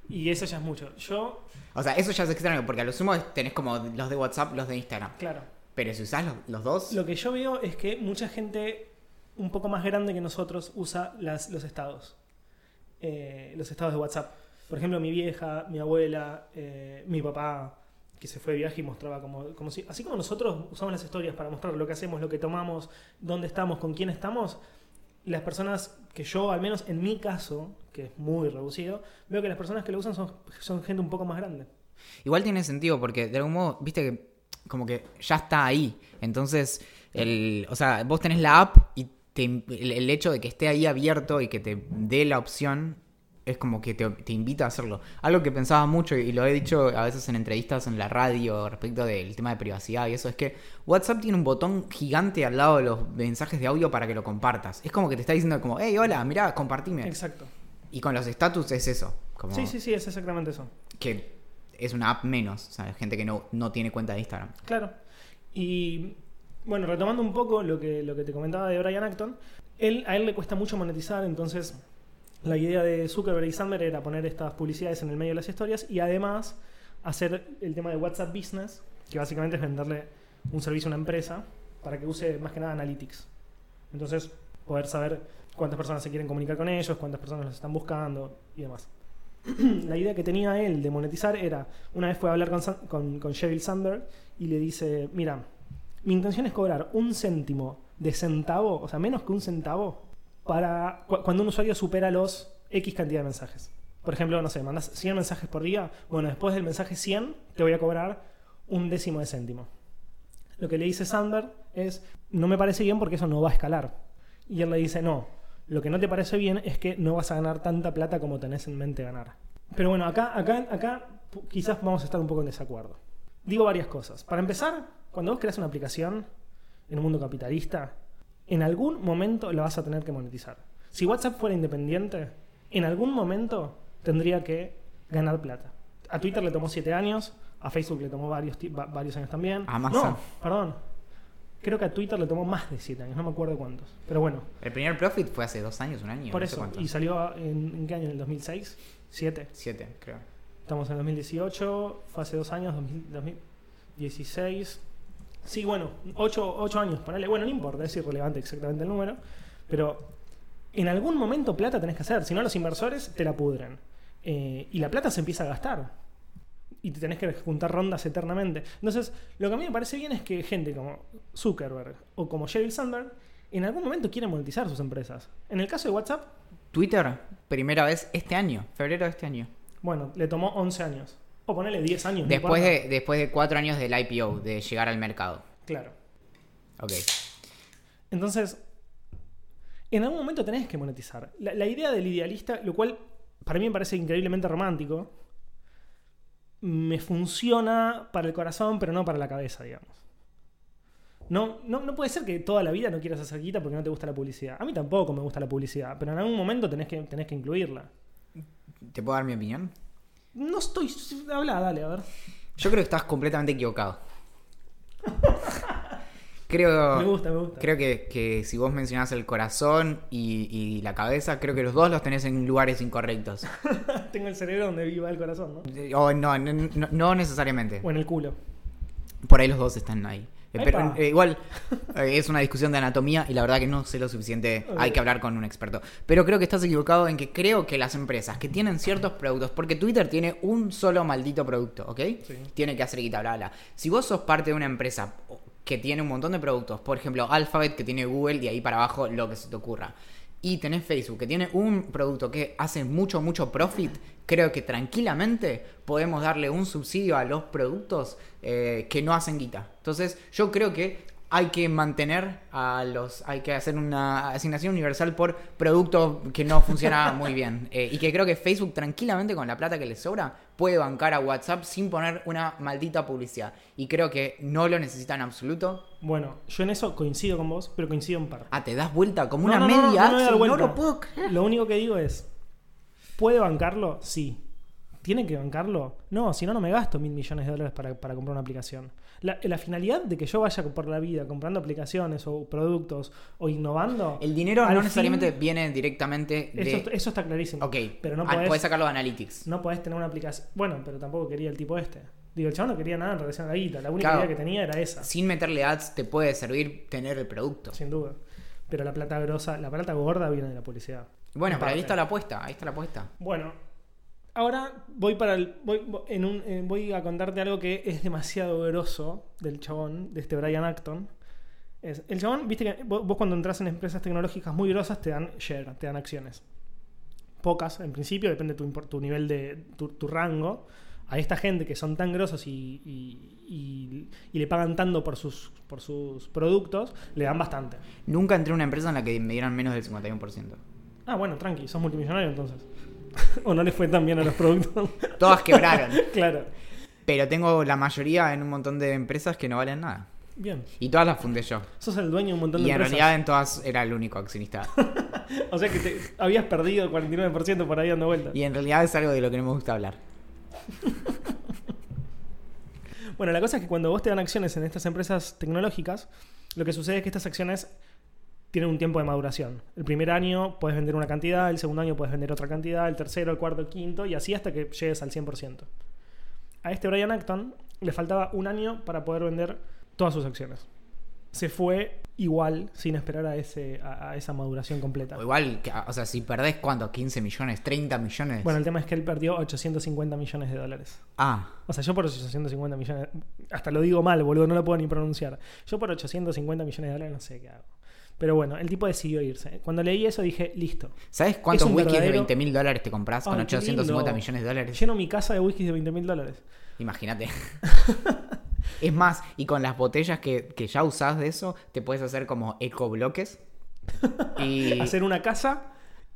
Y eso ya es mucho. Yo, O sea, eso ya es extraño porque a lo sumo tenés como los de WhatsApp, los de Instagram. claro, Pero si usás los, los dos, Lo que yo veo es que mucha gente un poco más grande que nosotros usa las, los estados. Eh, los estados de WhatsApp. Por ejemplo, mi vieja, mi abuela, eh, mi papá, que se fue de viaje y mostraba como, como si. Así como nosotros usamos las historias para mostrar lo que hacemos, lo que tomamos, dónde estamos, con quién estamos. Las personas que yo, al menos en mi caso, que es muy reducido, veo que las personas que lo usan son, son gente un poco más grande. igual tiene sentido porque de algún modo, viste que como que ya está ahí. Entonces, el, o sea, vos tenés la app y te- el, el hecho de que esté ahí abierto y que te dé la opción es como que te, te invita a hacerlo. Algo que pensaba mucho y lo he dicho a veces en entrevistas en la radio respecto del tema de privacidad y eso es que WhatsApp tiene un botón gigante al lado de los mensajes de audio para que lo compartas. Es como que te está diciendo como, hey, hola, mirá, compartime. Exacto. Y con los status es eso. Como Sí, sí, sí, es exactamente eso. que es una app menos. O sea, gente que no, no tiene cuenta de Instagram. Claro. Y bueno, retomando un poco lo que, lo que te comentaba de Brian Acton, él, a él le cuesta mucho monetizar, entonces la idea de Zuckerberg y Sandberg era poner estas publicidades en el medio de las historias y además hacer el tema de WhatsApp Business, que básicamente es venderle un servicio a una empresa para que use más que nada Analytics. Entonces, poder saber cuántas personas se quieren comunicar con ellos, cuántas personas los están buscando y demás. la idea que tenía él de monetizar era, una vez fue a hablar con, con Sheryl Sandberg y le dice, mira, mi intención es cobrar un céntimo de centavo, o sea, menos que un centavo, para cu- cuando un usuario supera los X cantidad de mensajes. Por ejemplo, no sé, mandas 100 mensajes por día, bueno, después del mensaje 100 te voy a cobrar un décimo de céntimo. Lo que le dice Sandberg es, no me parece bien porque eso no va a escalar. Y él le dice, no, lo que no te parece bien es que no vas a ganar tanta plata como tenés en mente ganar. Pero bueno, acá, acá, acá quizás vamos a estar un poco en desacuerdo. Digo varias cosas. Para empezar, cuando vos creas una aplicación en un mundo capitalista, en algún momento la vas a tener que monetizar. Si WhatsApp fuera independiente, en algún momento tendría que ganar plata. A Twitter le tomó 7 años, a Facebook le tomó varios, varios años también. Amazon. No, perdón. Creo que a Twitter le tomó más de 7 años, no me acuerdo cuántos. Pero bueno, El primer profit fue hace dos años, un año. por no sé eso. cuánto. ¿Y salió en, en qué año? ¿En el 2006? ¿7? Siete, creo. Estamos en 2018, fue hace dos años, 2000 2016. Sí, bueno, 8, años, ponele. Bueno, no importa, es irrelevante exactamente el número. Pero en algún momento plata tenés que hacer, si no los inversores te la pudren. Eh, y la plata se empieza a gastar. Y te tenés que juntar rondas eternamente. Entonces, lo que a mí me parece bien es que gente como Zuckerberg o como Sheryl Sandberg en algún momento quieren monetizar sus empresas. En el caso de WhatsApp, Twitter, primera vez este año, febrero de este año. bueno, le tomó 11 años. O ponele 10 años. no Después importa. de, después de cuatro años del IPO, de llegar al mercado. Claro. Ok. Entonces, en algún momento tenés que monetizar. La, la idea del idealista, lo cual para mí me parece increíblemente romántico, me funciona para el corazón, pero no para la cabeza, digamos. No, no, no puede ser que toda la vida no quieras hacer guita porque no te gusta la publicidad. A mí tampoco me gusta la publicidad, pero en algún momento tenés que, tenés que incluirla. ¿Te puedo dar mi opinión? No estoy. Habla, dale, a ver. Yo creo que estás completamente equivocado. Creo, Me gusta, me gusta. creo que, que si vos mencionás el corazón y, y la cabeza, creo que los dos los tenés en lugares incorrectos. Tengo el cerebro donde viva el corazón, ¿no? O no, no, no- no necesariamente. O en el culo. Por ahí los dos están ahí. Eh, Pero, eh, igual eh, es una discusión de anatomía y la verdad que no sé lo suficiente. Hay que hablar con un experto. Pero creo que estás equivocado en que creo que las empresas que tienen ciertos productos, porque Twitter tiene un solo maldito producto, ¿ok? Sí. Tiene que hacer guita, bla, bla. Si vos sos parte de una empresa que tiene un montón de productos, por ejemplo, Alphabet que tiene Google y ahí para abajo lo que se te ocurra. Y tenés Facebook que tiene un producto que hace mucho, mucho profit. Creo que tranquilamente podemos darle un subsidio a los productos eh, que no hacen guita. Entonces, yo creo que hay que mantener a los. Hay que hacer una asignación universal por producto que no funciona muy bien. Eh, y que creo que Facebook, tranquilamente, con la plata que le sobra, puede bancar a WhatsApp sin poner una maldita publicidad. Y creo que no lo necesita en absoluto. Bueno, yo en eso coincido con vos, pero coincido en parte. Ah, te das vuelta como No, una no, no, no, media. no no lo puedo creer. Lo único que digo es, ¿puede bancarlo? Sí. ¿Tiene que bancarlo? No, si no, no me gasto mil millones de dólares para, para comprar una aplicación. La, la finalidad de que yo vaya por la vida comprando aplicaciones o productos o innovando... El dinero no fin- necesariamente viene directamente de. Eso, eso está clarísimo. ok, Pero no Ah, podés, podés sacarlo de Analytics. no podés tener una aplicación... Bueno, pero tampoco quería el tipo este. Digo, el chabón no quería nada en relación a la guita. La única Claro. idea que tenía era esa. Sin meterle ads te puede servir tener el producto. Sin duda. Pero la plata grosa, la plata gorda viene de la publicidad. Bueno, En pero ahí está la apuesta, ahí está la apuesta. Bueno, ahora voy para el. Voy, en un, eh, voy a contarte algo que es demasiado grosso del chabón, de este Brian Acton. Es, el chabón, viste que vos, vos cuando entras en empresas tecnológicas muy grosas te dan share, te dan acciones. Pocas en principio, depende de tu, tu nivel de. Tu, tu rango. A esta gente que son tan grosos y, y- y- y le pagan tanto por sus, por sus productos, le dan bastante. Nunca entré a una empresa en la que me dieran menos del 51%. Ah, bueno, tranqui, sos multimillonario entonces. o no le fue tan bien a los productos. Todas quebraron. claro. Pero tengo la mayoría en un montón de empresas que no valen nada. Bien. Y todas las fundé yo. Sos el dueño de un montón de Y en empresas. realidad en todas era el único accionista. O sea que te habías perdido el 49% por ahí dando vueltas. Y en realidad es algo de lo que no me gusta hablar. Bueno, la cosa es que cuando vos te dan acciones en estas empresas tecnológicas, lo que sucede es que estas acciones tienen un tiempo de maduración. El primer año puedes vender una cantidad, el segundo año puedes vender otra cantidad, el tercero, el cuarto, el quinto, y así hasta que llegues al 100%. A este Brian Acton le faltaba un año para poder vender todas sus acciones. Se fue igual, sin esperar a, ese, a, a esa maduración completa. O igual, o sea, si perdés cuánto, 15 millones, 30 millones. Bueno, el tema es que él perdió 850 millones de dólares. Ah, O sea, yo por 850 millones, hasta lo digo mal, boludo, no lo puedo ni pronunciar. Yo por 850 millones de dólares no sé qué hago. Pero bueno, el tipo decidió irse. Cuando leí eso dije, listo. ¿sabes cuántos wikis de verdadero- 20 mil dólares te compras con Ay, qué 850 lindo. millones de dólares? Lleno mi casa de whisky de 20 mil dólares. Imagínate. es más, y con las botellas que, que ya usás de eso, te puedes hacer como ecobloques. Y. Hacer una casa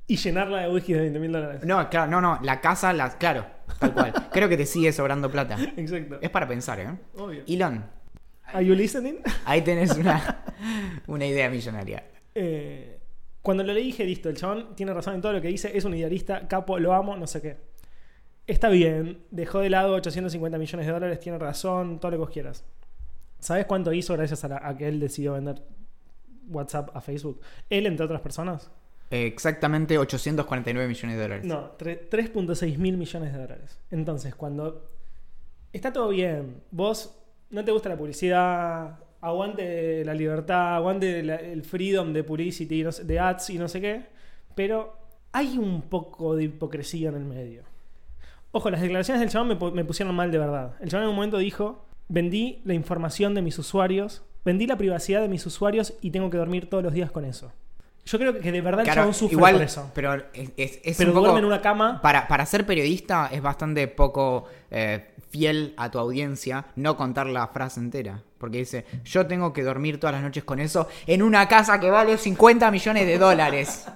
y llenarla de whisky de 20 mil dólares. No, claro, no, no. La casa, la, claro, tal cual. Creo que te sigue sobrando plata. Exacto. Es para pensar, ¿eh? Obvio. Elon, ¿Are you listening? ahí tenés una, una idea millonaria. Eh, cuando lo leí dije, listo, el chabón tiene razón en todo lo que dice, es un idealista, capo, lo amo, no sé qué. Está bien, dejó de lado 850 millones de dólares, tiene razón, todo lo que vos quieras. ¿Sabes cuánto hizo gracias a, la- a que él decidió vender WhatsApp a Facebook? Él, entre otras personas. Exactamente 849 millones de dólares. No, tre- 3.6 mil millones de dólares. Entonces, cuando está todo bien, vos no te gusta la publicidad, aguante la libertad, aguante el freedom de publicity, de ads y no sé qué, pero hay un poco de hipocresía en el medio. Ojo, las declaraciones del chabón me, me pusieron mal de verdad. El chabón en un momento dijo, vendí la información de mis usuarios, vendí la privacidad de mis usuarios y tengo que dormir todos los días con eso. Yo creo que de verdad el Claro, chabón sufre igual, por eso. pero es, es- es Pero un poco... en una cama. Para, para ser periodista es bastante poco eh, fiel a tu audiencia no contar la frase entera. Porque dice, yo tengo que dormir todas las noches con eso en una casa que vale 50 millones de dólares.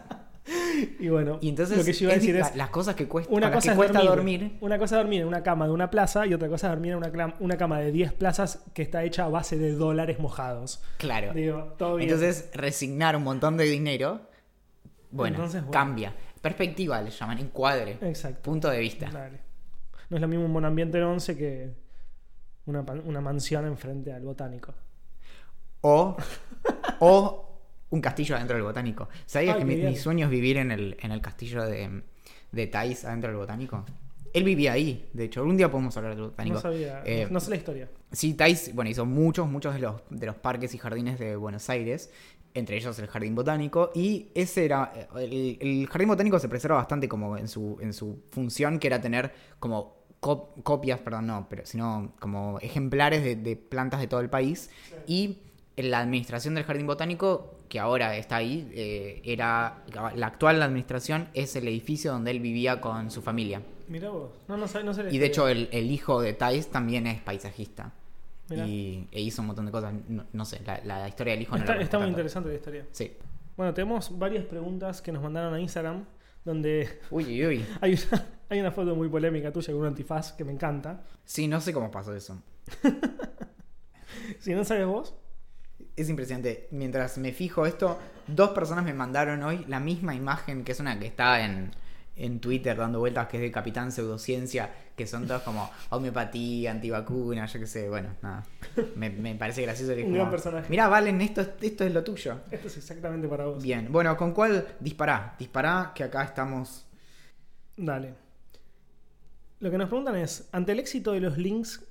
Y bueno, Y entonces lo que yo iba a decir es. las cosas que, cuesta, Una cosa que es cuesta dormir, dormir. Una cosa es dormir en una cama de una plaza y otra cosa es dormir en una, una cama de 10 plazas que está hecha a base de dólares mojados. Claro. Digo, todo bien. Entonces, resignar un montón de dinero, bueno, Entonces, bueno. cambia. Perspectiva le llaman, encuadre. Exacto. Punto de vista. Dale. No es lo mismo un monambiente en 11 que una, una mansión enfrente al botánico. O, o un castillo adentro del botánico. ¿Sabías Ay, que mi, mi sueño es vivir en el, en el castillo de, de Thais adentro del botánico? Él vivía ahí, de hecho. Algún día podemos hablar del botánico. No sabía, Eh, no sé la historia. Sí, Thais, bueno, hizo muchos, muchos de los, de los parques y jardines de Buenos Aires, entre ellos el Jardín Botánico, y ese era, el, el Jardín Botánico se preserva bastante como en su, en su función, que era tener como cop- copias, perdón, no, pero sino como ejemplares de, de plantas de todo el país, y la administración del Jardín Botánico, que ahora está ahí, eh, era, la actual administración es el edificio donde él vivía con su familia. Mira vos. No, no sé, no sé Y de hecho el, el hijo de Thais también es paisajista. Mirá. Y e hizo un montón de cosas. No, no sé, la, la historia del hijo no Está, la está muy interesante la historia. Sí. Bueno, tenemos varias preguntas que nos mandaron a Instagram donde Uy, uy, uy. hay una, hay una foto muy polémica tuya con un antifaz que me encanta. Sí, no sé cómo pasó eso. Si no sabes vos, Es impresionante. Mientras me fijo esto, dos personas me mandaron hoy la misma imagen, que es una que está en, en Twitter dando vueltas, que es de Capitán Pseudociencia, que son todos como homeopatía, antivacuna, yo qué sé. Bueno, nada. Me, me parece gracioso. Un gran personaje. Mirá, Valen, esto, esto es lo tuyo. esto es exactamente para vos. Bien, bueno, ¿con cuál dispará? Dispará, que acá estamos. Dale. Lo que nos preguntan es, ante el éxito de los links,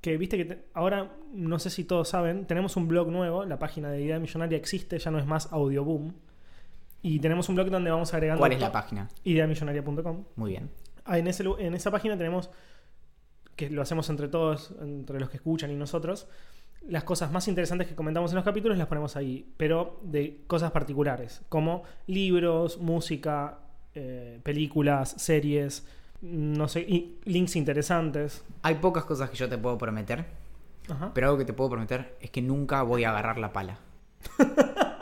que viste que te- ahora, no sé si todos saben, tenemos un blog nuevo, la página de Idea Millonaria existe, ya no es más Audioboom. Y tenemos un blog donde vamos agregando... ¿Cuál es la página? Ideamillonaria.com. Muy bien. Ah, en, ese, en esa página tenemos, que lo hacemos entre todos, entre los que escuchan y nosotros, las cosas más interesantes que comentamos en los capítulos las ponemos ahí, pero de cosas particulares, como libros, música, eh, películas, series, no sé, links interesantes. Hay pocas cosas que yo te puedo prometer, Ajá. pero algo que te puedo prometer es que nunca voy a agarrar la pala.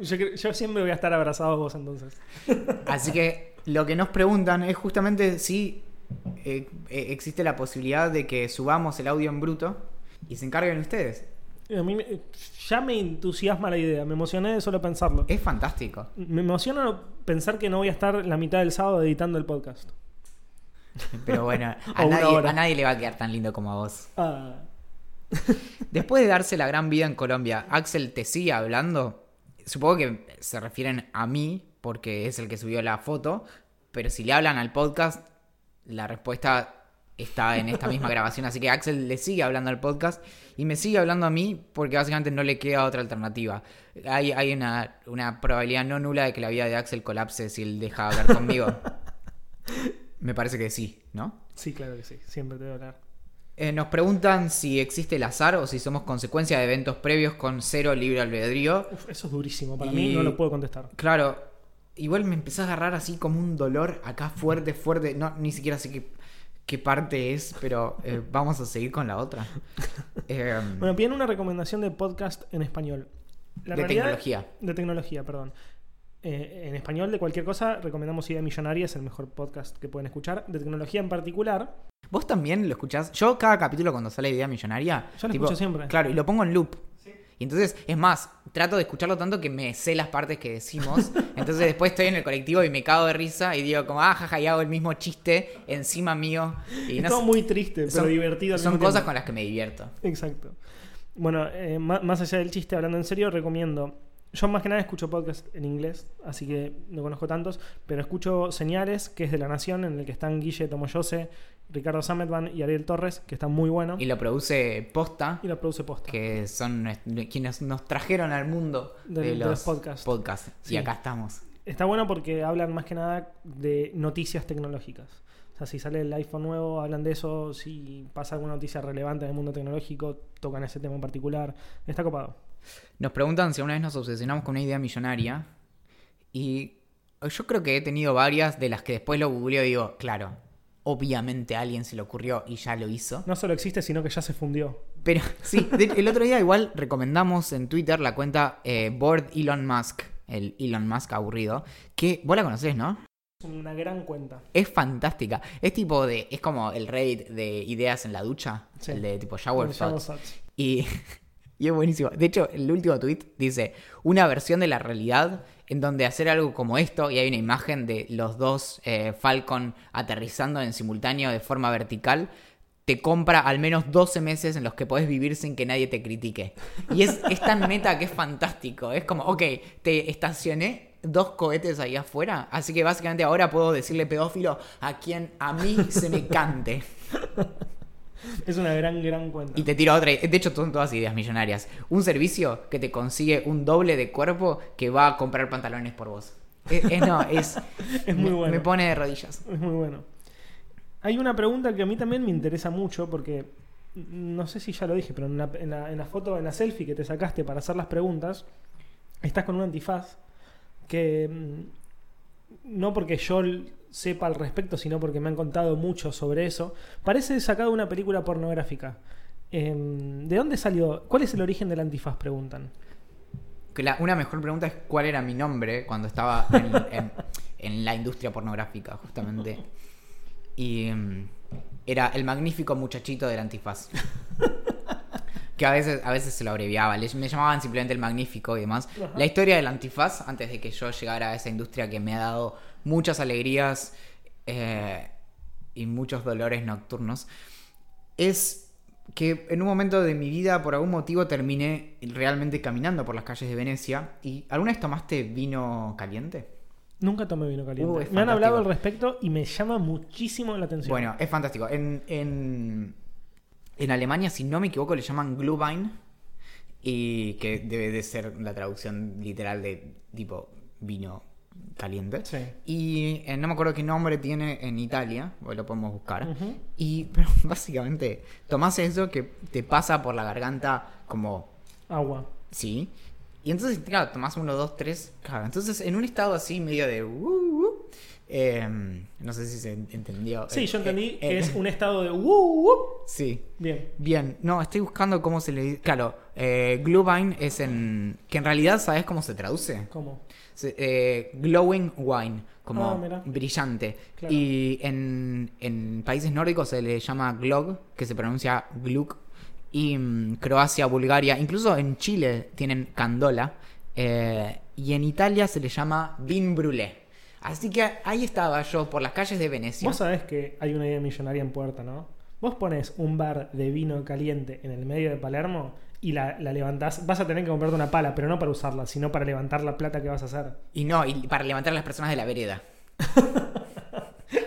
Yo siempre voy a estar abrazado a vos entonces. Así que lo que nos preguntan es justamente si eh, eh, existe la posibilidad de que subamos el audio en bruto y se encarguen ustedes. A mí me- ya me entusiasma la idea, me emocioné de solo pensarlo. Es fantástico. Me emociona pensar que no voy a estar la mitad del sábado editando el podcast. Pero bueno, nadie, a nadie le va a quedar tan lindo como a vos. Ah, Después de darse la gran vida en Colombia, Axel te sigue hablando. Supongo que se refieren a mí, porque es el que subió la foto. Pero si le hablan al podcast, la respuesta está en esta misma grabación. Así que Axel le sigue hablando al podcast y me sigue hablando a mí porque básicamente no le queda otra alternativa. Hay, hay una, una probabilidad no nula de que la vida de Axel colapse si él deja de hablar conmigo. Me parece que sí, ¿no? sí, claro que sí, siempre te voy a hablar. Eh, nos preguntan si existe el azar o si somos consecuencia de eventos previos con cero libre albedrío. Uf, eso es durísimo, para Y- mí no lo puedo contestar. Claro, igual me empezó a agarrar así como un dolor acá fuerte, fuerte. No, ni siquiera sé qué, qué parte es, pero eh, vamos a seguir con la otra. Eh, Bueno, piden una recomendación de podcast en español. La de tecnología. De tecnología, perdón. Eh, en español, de cualquier cosa, recomendamos Idea Millonaria, es el mejor podcast que pueden escuchar. De tecnología en particular, ¿Vos también lo escuchás? Yo cada capítulo cuando sale Idea Millonaria... Yo lo escucho siempre. Claro, y lo pongo en loop. Y entonces, es más, trato de escucharlo tanto que me sé las partes que decimos. Entonces después estoy en el colectivo y me cago de risa y digo como, ah, jaja, y hago el mismo chiste encima mío. Y es no todo sé, muy triste, pero son- divertido. Son cosas tiempo. con las que me divierto. Exacto. Bueno, eh, más allá del chiste, hablando en serio, recomiendo. Yo más que nada escucho podcast en inglés, así que no conozco tantos, pero escucho Señales, que es de La Nación, en el que están Guille Tomoyose, Ricardo Sametban y Ariel Torres, que están muy buenos. Y lo produce Posta, Y la produce posta. que son quienes nos trajeron al mundo de de los, los podcasts. podcasts. Sí. Y acá estamos. Está bueno porque hablan más que nada de noticias tecnológicas. O sea, si sale el iPhone nuevo, hablan de eso. Si pasa alguna noticia relevante en el mundo tecnológico, tocan ese tema en particular. Está copado. Nos preguntan si alguna vez nos obsesionamos con una idea millonaria. Y yo creo que he tenido varias de las que después lo googleo y digo, claro, obviamente a alguien se le ocurrió y ya lo hizo. No solo existe, sino que ya se fundió. Pero sí, el otro día igual recomendamos en Twitter la cuenta eh, Board Elon Musk, el Elon Musk aburrido, que vos la conocés, ¿no? Es una gran cuenta. Es fantástica. Es tipo de. Es como el Reddit de ideas en la ducha. Sí. El de tipo shower. Thoughts. Y, y es buenísimo. De hecho, el último tweet dice: Una versión de la realidad en donde hacer algo como esto, y hay una imagen de los dos eh, Falcon aterrizando en simultáneo de forma vertical. Te compra al menos 12 meses en los que podés vivir sin que nadie te critique. Y es, es tan meta que es fantástico. Es como, ok, te estacioné dos cohetes ahí afuera, así que básicamente ahora puedo decirle pedófilo a quien a mí se me cante. Es una gran, gran cuenta. Y te tiro otra. De hecho, son todas ideas millonarias. Un servicio que te consigue un doble de cuerpo que va a comprar pantalones por vos. Es, es- no, es. Es muy bueno. Me pone de rodillas. Es muy bueno. Hay una pregunta que a mí también me interesa mucho porque no sé si ya lo dije, pero en la, en la- en la foto, en la selfie que te sacaste para hacer las preguntas, estás con un antifaz que mm, no porque yo sepa al respecto, sino porque me han contado mucho sobre eso, parece sacado de una película pornográfica. Em, ¿De dónde salió? ¿Cuál es el origen del antifaz? Preguntan. La- una mejor pregunta es cuál era mi nombre cuando estaba en, en- en la industria pornográfica, justamente. Y mm, era el magnífico muchachito del antifaz. Que a veces, a veces se lo abreviaba, le- me llamaban simplemente el magnífico y demás. Ajá. La historia del antifaz, antes de que yo llegara a esa industria que me ha dado muchas alegrías eh, y muchos dolores nocturnos, es que en un momento de mi vida, por algún motivo, terminé realmente caminando por las calles de Venecia. ¿Y alguna vez tomaste vino caliente? Nunca tomé vino caliente. Uh, me han hablado al respecto y me llama muchísimo la atención. Bueno, es fantástico. En, en, en Alemania, si no me equivoco, le llaman Glühwein. Y que debe de ser la traducción literal de tipo vino caliente. Sí. Y eh, no me acuerdo qué nombre tiene en Italia, hoy lo podemos buscar. Y pero básicamente, tomás eso que te pasa por la garganta como Agua. Sí. Y entonces, claro, tomás uno, dos, tres. Claro, entonces en un estado así medio de. uh, uh, em, no sé si se entendió. Sí, Eh, yo entendí eh, que eh, es un estado de "Woo, woo". Sí. Bien. Bien, no, estoy buscando cómo se le dice. Claro, eh, Glühwein es en. que en realidad, ¿sabes cómo se traduce? ¿Cómo? Eh, glowing wine, como Ah, brillante. Claro. Y en, en países nórdicos se le llama glog, que se pronuncia gluk. Y mm, Croacia, Bulgaria, incluso en Chile tienen candola. eh, y en Italia se le llama vin brûlé. Así que ahí estaba yo por las calles de Venecia. Vos sabés que hay una idea millonaria en puerta, ¿no? Vos pones un bar de vino caliente en el medio de Palermo y la, la levantás. Vas a tener que comprarte una pala, pero no para usarla, sino para levantar la plata que vas a hacer. Y no, y para levantar a las personas de la vereda.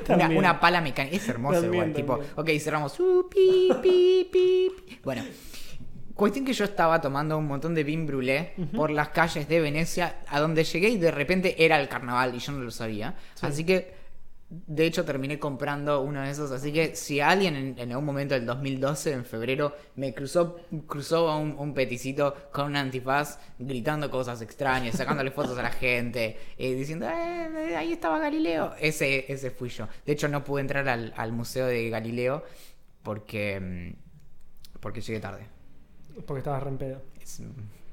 Una, una pala mecánica. Es hermoso También, igual. Tipo, ok, cerramos. Uh, pi, pi, pi, pi. Bueno, cuestión que yo estaba tomando un montón de vin brûlé por las calles de Venecia, a donde llegué y de repente era el carnaval y yo no lo sabía. Sí. Así que, de hecho, terminé comprando uno de esos. Así que si alguien en, en algún momento del 2012, en febrero, me cruzó, cruzó a un, un peticito con un antifaz gritando cosas extrañas, sacándole fotos a la gente, eh, diciendo, "Eh, ahí estaba Galileo. Ese, ese fui yo. De hecho, no pude entrar al, al museo de Galileo porque, mm, porque llegué tarde. Porque estabas re en pedo. Es, mm,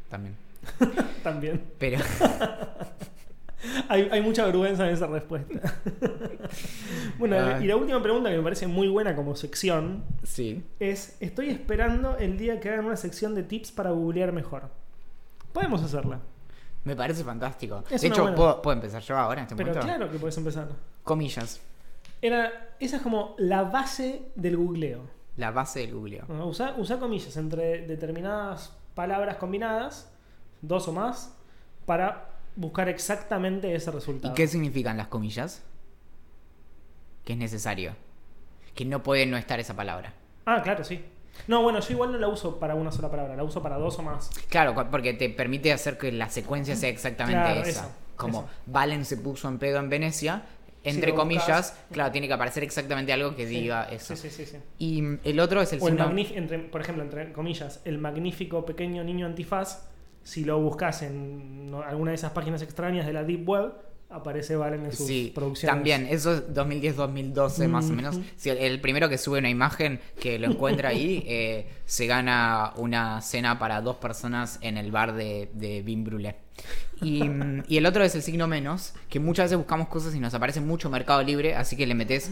también. También. Pero Hay, hay mucha vergüenza en esa respuesta. bueno, Ah. y la última pregunta que me parece muy buena como sección sí. es: Estoy esperando el día que hagan una sección de tips para googlear mejor. Podemos hacerla. Me parece fantástico. Es de hecho, buena. ¿puedo, puedo empezar yo ahora en este Pero momento? claro que puedes empezar. Comillas. Era, esa es como la base del googleo. La base del googleo. ¿no? Usa, usa comillas entre determinadas palabras combinadas, dos o más, para buscar exactamente ese ¿Y resultado. qué significan las comillas? Que es necesario. Que no puede no estar esa palabra. Ah, claro, sí. No, bueno, yo igual no la uso para una sola palabra, la uso para dos o más. Claro, porque te permite hacer que la secuencia sea exactamente Claro, esa. eso, Como eso. Valen se puso en pedo en Venecia, entre comillas, buscas. claro, tiene que aparecer exactamente algo que Sí. diga eso. Sí, sí, sí. sí. Y el otro es el O el entre, por ejemplo, entre comillas, el magnífico pequeño niño antifaz si lo buscas en alguna de esas páginas extrañas de la Deep Web, aparece Valen en sus Sí, producciones. también, eso es 2010-2012 más o menos. Si el, el primero que sube una imagen que lo encuentra ahí, eh, se gana una cena para dos personas en el bar de, de Vin Brûlé. Y, y el otro es el signo menos, que muchas veces buscamos cosas y nos aparece mucho Mercado Libre, así que le metes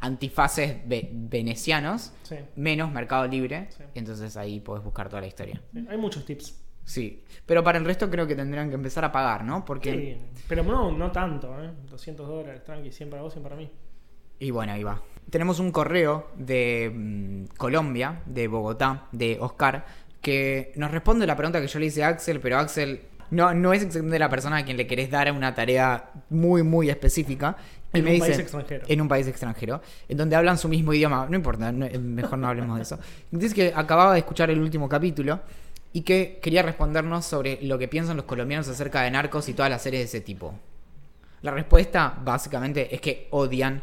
antifaces ve- venecianos, Sí, menos Mercado Libre, Sí. y entonces ahí puedes buscar toda la historia. hay muchos tips. Sí, pero para el resto creo que tendrían que empezar a pagar, ¿no? Porque... Sí, pero no, no tanto, ¿eh? 200 dólares, tranqui, 100 para vos, 100 para mí. Y bueno, ahí va. Tenemos un correo de mm, Colombia, de Bogotá, de Oscar, que nos responde la pregunta que yo le hice a Axel, pero Axel no, no es exactamente la persona a quien le querés dar una tarea muy, muy específica. Y En me un dice, país extranjero. En un país extranjero, en donde hablan su mismo idioma. No importa, no- eh, mejor no hablemos de eso. Dice que acababa de escuchar el último capítulo y que quería respondernos sobre lo que piensan los colombianos acerca de narcos y todas las series de ese tipo. La respuesta, básicamente, es que odian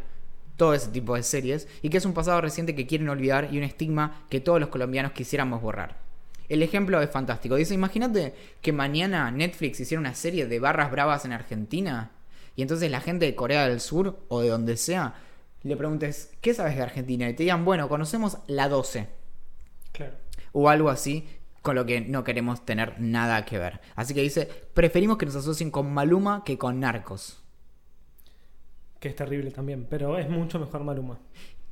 todo ese tipo de series y que es un pasado reciente que quieren olvidar y un estigma que todos los colombianos quisiéramos borrar. El ejemplo es fantástico. Dice, imagínate que mañana Netflix hiciera una serie de barras bravas en Argentina y entonces la gente de Corea del Sur o de donde sea le preguntes, ¿qué sabes de Argentina? Y te digan, bueno, conocemos la 12 Claro. o algo así con lo que no queremos tener nada que ver. Así que dice, preferimos que nos asocien con Maluma que con Narcos. Que es terrible también, pero es mucho mejor Maluma.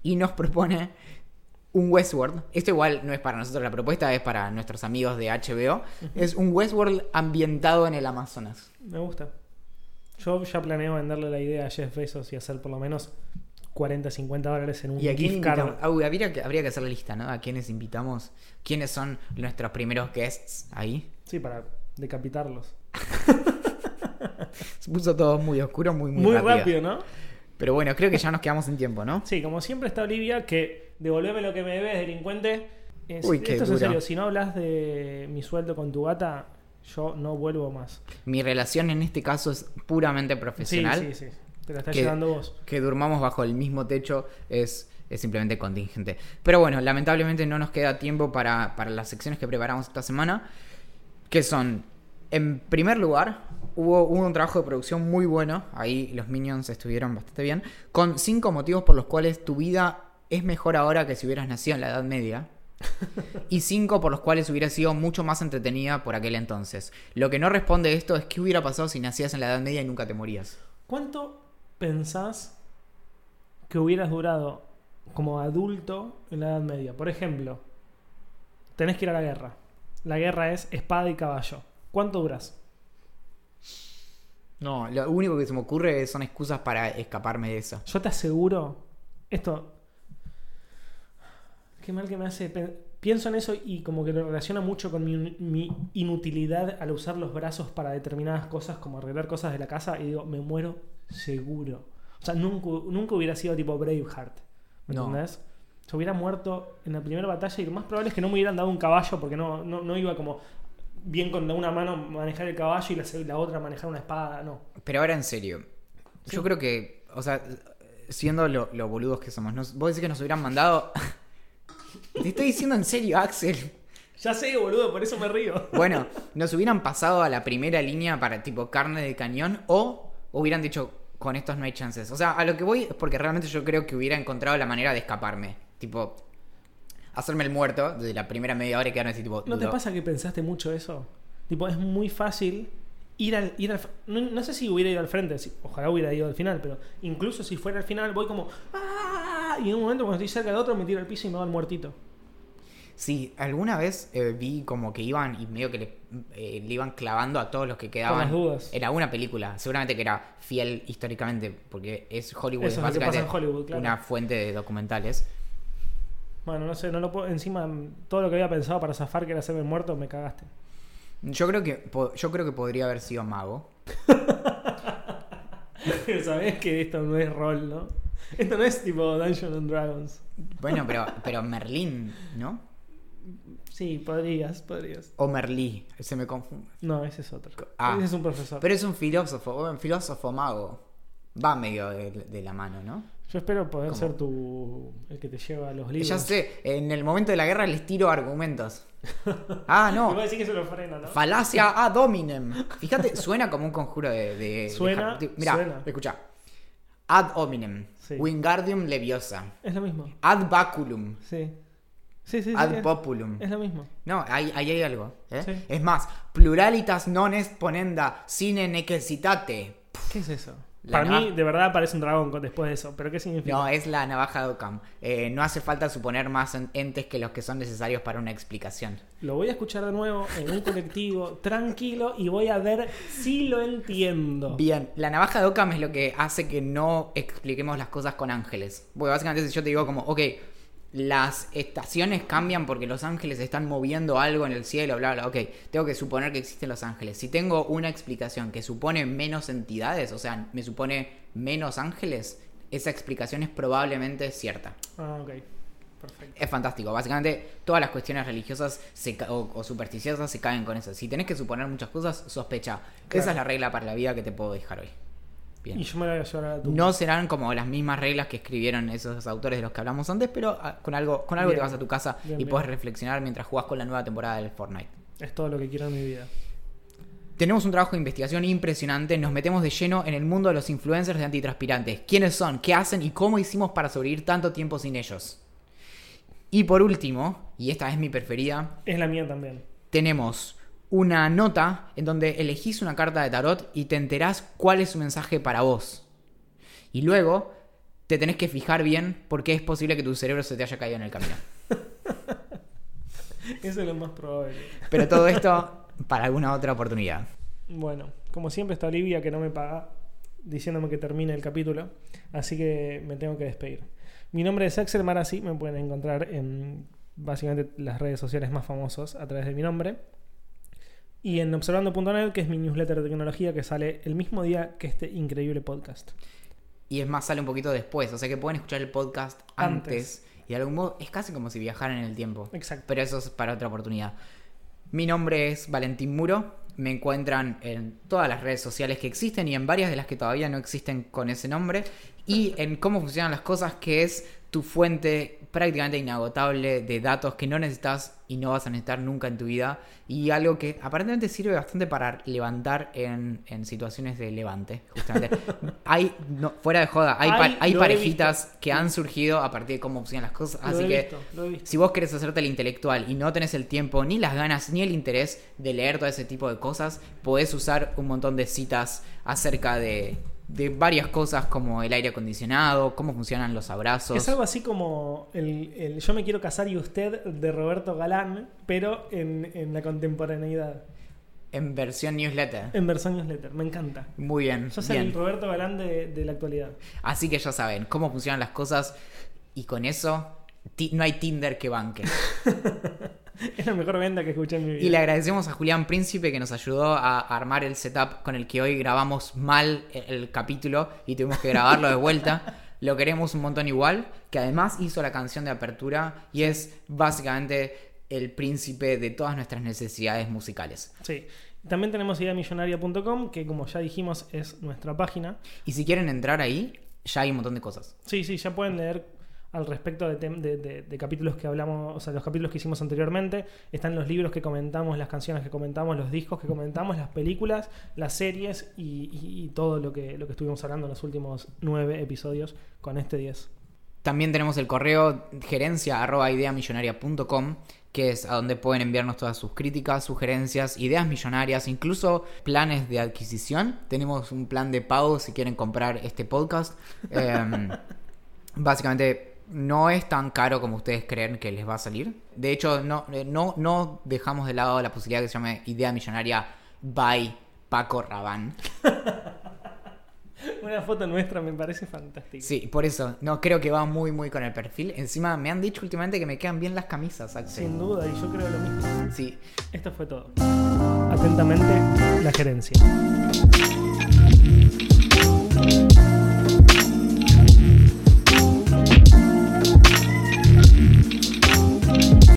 y nos propone un Westworld. Esto igual no es para nosotros la propuesta, es para nuestros amigos de HBO. Es un Westworld ambientado en el Amazonas. Me gusta. Yo ya planeo venderle la idea a Jeff Bezos y hacer por lo menos 40, 50 dólares en un ¿Y a quién gift card. invitamos? Ah, habría, que, habría que hacer la lista, ¿no? ¿A quiénes invitamos? ¿Quiénes son nuestros primeros guests ahí? Sí, para decapitarlos. Se puso todo muy oscuro, muy, muy, Muy rápido. rápido, ¿no? Pero bueno, creo que ya nos quedamos sin tiempo, ¿no? Sí, como siempre está Olivia, que devolveme lo que me debes, delincuente. Es- Uy, qué esto es en serio, si no hablas de mi sueldo con tu gata, yo no vuelvo más. Mi relación en este caso es puramente Sí, profesional. sí, sí. Te la estás Que- llevando vos. que durmamos bajo el mismo techo es, es simplemente contingente. Pero bueno, lamentablemente no nos queda tiempo para, para las secciones que preparamos esta semana, que son, en primer lugar, hubo, hubo un trabajo de producción muy bueno, ahí los Minions estuvieron bastante bien, con cinco motivos por los cuales tu vida es mejor ahora que si hubieras nacido en la Edad Media. y cinco por los cuales hubiera sido mucho más entretenida por aquel entonces. Lo que no responde esto es qué hubiera pasado si nacías en la Edad Media y nunca te morías. ¿Cuánto pensás que hubieras durado como adulto en la Edad Media? Por ejemplo, tenés que ir a la guerra. La guerra es espada y caballo. ¿Cuánto duras? No, lo único que se me ocurre son excusas para escaparme de eso. Yo te aseguro, esto, qué mal que me hace. Pienso en eso y como que lo relaciona mucho con mi, mi inutilidad al usar los brazos para determinadas cosas, como arreglar cosas de la casa, y digo, me muero seguro. O sea, nunca, nunca hubiera sido tipo Braveheart. ¿Me No. entendés? Se hubiera muerto en la primera batalla y lo más probable es que no me hubieran dado un caballo porque no, no, no iba como bien con una mano manejar el caballo y la, la otra manejar una espada, no. Pero ahora en serio, Sí. yo creo que, o sea, siendo lo, lo boludos que somos, nos- vos decís que nos hubieran mandado... Te estoy diciendo en serio, Axel. Ya sé, boludo, por eso me río. Bueno, nos hubieran pasado a la primera línea para tipo carne de cañón o hubieran dicho, con estos no hay chances. O sea, a lo que voy es porque realmente yo creo que hubiera encontrado la manera de escaparme. Tipo, hacerme el muerto de la primera media hora y quedarme así tipo... ¿No te lo- pasa que pensaste mucho eso? Tipo, es muy fácil ir al. Ir al no, no sé si hubiera ido al frente, si- ojalá hubiera ido al final, pero incluso si fuera al final, voy como. ¡Ah! Y en un momento, cuando estoy cerca del otro, me tiro al piso y me va al muertito. Sí, alguna vez eh, vi como que iban y medio que le, eh, le iban clavando a todos los que quedaban. las dudas. Era una película, seguramente que era fiel históricamente, porque es Hollywood, Eso es básicamente en Hollywood, claro. una fuente de documentales. Bueno, no sé, no lo puedo. Encima, todo lo que había pensado para zafar, que era hacerme muerto, me cagaste. Yo creo que yo creo que podría haber sido mago. Sabés que esto no es rol, ¿no? Esto no es tipo Dungeons and Dragons. Bueno, pero, pero Merlín, ¿no? Sí, podrías, podrías. O Merlí, se me confunde. No, ese es otro. Ah. ese es un profesor. Pero es un filósofo, un filósofo mago. Va medio de, de la mano, ¿no? Yo espero poder ¿Cómo? ser tu. el que te lleva a los libros. Ya sé, en el momento de la guerra les tiro argumentos. Ah, No. no. Igual decir que se lo frena, ¿no? Falacia ad hominem. Fíjate, suena como un conjuro de. de Suena, de- Mira, escucha. Ad hominem. Sí. Wingardium leviosa. Es lo mismo. Ad baculum. Sí. Sí, sí, sí. Ad populum. es lo mismo. No, ahí, ahí hay algo. ¿eh? Sí. Es más, pluralitas non est ponenda sine necessitate. ¿Qué es eso? La Para mí, de verdad, parece un dragón después de eso. ¿Pero qué significa? No, es la navaja de Occam. Eh, no hace falta suponer más en- entes que los que son necesarios para una explicación. Lo voy a escuchar de nuevo en un colectivo tranquilo y voy a ver si lo entiendo. Bien, la navaja de Occam es lo que hace que no expliquemos las cosas con ángeles. Porque básicamente si yo te digo como, ok, las estaciones cambian porque los ángeles están moviendo algo en el cielo, bla, bla, ok, tengo que suponer que existen los ángeles. Si tengo una explicación que supone menos entidades, o sea, me supone menos ángeles, esa explicación es probablemente cierta. Ah, ok. Perfecto. Es fantástico. Básicamente, todas las cuestiones religiosas se o, o supersticiosas se caen con eso. Si tenés que suponer muchas cosas, sospecha. Claro. Esa es la regla para la vida que te puedo dejar hoy. Bien. Y yo me la voy a llevar a la tumba. No serán como las mismas reglas que escribieron esos autores de los que hablamos antes, pero ah, con algo, con algo Bien. te vas a tu casa Bien, y puedes reflexionar mientras jugás con la nueva temporada del Fortnite. Es todo lo que quiero en mi vida. Tenemos un trabajo de investigación impresionante, nos metemos de lleno en el mundo de los influencers de antitranspirantes. ¿Quiénes son? ¿Qué hacen? ¿Y cómo hicimos para sobrevivir tanto tiempo sin ellos? Y por último, y esta es mi preferida, Es la mía también. tenemos una nota en donde elegís una carta de tarot y te enterás cuál es su mensaje para vos. Y luego te tenés que fijar bien porque es posible que tu cerebro se te haya caído en el camino. Eso es lo más probable. Pero todo esto para alguna otra oportunidad. Bueno, como siempre está Olivia que no me paga diciéndome que termine el capítulo, así que me tengo que despedir. Mi nombre es Axel Marazzi, me pueden encontrar en básicamente las redes sociales más famosas a través de mi nombre. Y en observando.net, que es mi newsletter de tecnología que sale el mismo día que este increíble podcast. Y es más, sale un poquito después. O sea que pueden escuchar el podcast antes. Antes. Y de algún modo es casi como si viajaran en el tiempo. Exacto. Pero eso es para otra oportunidad. Mi nombre es Valentín Muro. Me encuentran en todas las redes sociales que existen y en varias de las que todavía no existen con ese nombre. Y en cómo funcionan las cosas, que es tu fuente prácticamente inagotable de datos que no necesitas y no vas a necesitar nunca en tu vida. Y algo que aparentemente sirve bastante para levantar en, en situaciones de levante, justamente. hay, no, fuera de joda, hay, Ay, hay parejitas que han surgido a partir de cómo funcionan las cosas. Así lo que visto. si vos querés hacerte el intelectual y no tenés el tiempo, ni las ganas, ni el interés de leer todo ese tipo de cosas, podés usar un montón de citas acerca de, de varias cosas como el aire acondicionado, cómo funcionan los abrazos. Es algo así como el, el Yo me quiero casar y usted de Roberto Galán, pero en, en la contemporaneidad, En versión newsletter. en versión newsletter. Me encanta. Muy bien. Yo soy el. Roberto Galán de, de la actualidad. Así que ya saben cómo funcionan las cosas y con eso no hay Tinder que banque. Es la mejor venta que escuché en mi vida. Y le agradecemos a Julián Príncipe que nos ayudó a armar el setup con el que hoy grabamos mal el, capítulo y tuvimos que grabarlo de vuelta. Lo queremos un montón igual, que además hizo la canción de apertura y es básicamente el príncipe de todas nuestras necesidades musicales. Sí. También tenemos ideamillonaria.com, que como ya dijimos es nuestra página. Y si quieren entrar ahí, ya hay un montón de cosas. Sí, sí, ya pueden leer al respecto de, de- de- de capítulos que hablamos, o sea, los capítulos que hicimos anteriormente. Están los libros que comentamos, las canciones que comentamos, los discos que comentamos, las películas, las series y, y- y todo lo que, lo que estuvimos hablando en los últimos nueve episodios con este 10. También tenemos el correo gerencia arroba ideamillonaria.com, que es a donde pueden enviarnos todas sus críticas, sugerencias, ideas millonarias, incluso planes de adquisición. Tenemos un plan de pago si quieren comprar este podcast. Em, básicamente no es tan caro como ustedes creen que les va a salir. De hecho, no, eh, no, no dejamos de lado la posibilidad que se llame Idea Millonaria by Paco Rabanne. Una foto nuestra me parece fantástica. Sí, por eso, no creo que va muy muy con el perfil. Encima me han dicho últimamente que me quedan bien las camisas, Axel. Sin duda, y yo creo lo mismo. Sí. Esto fue todo. Atentamente, la gerencia.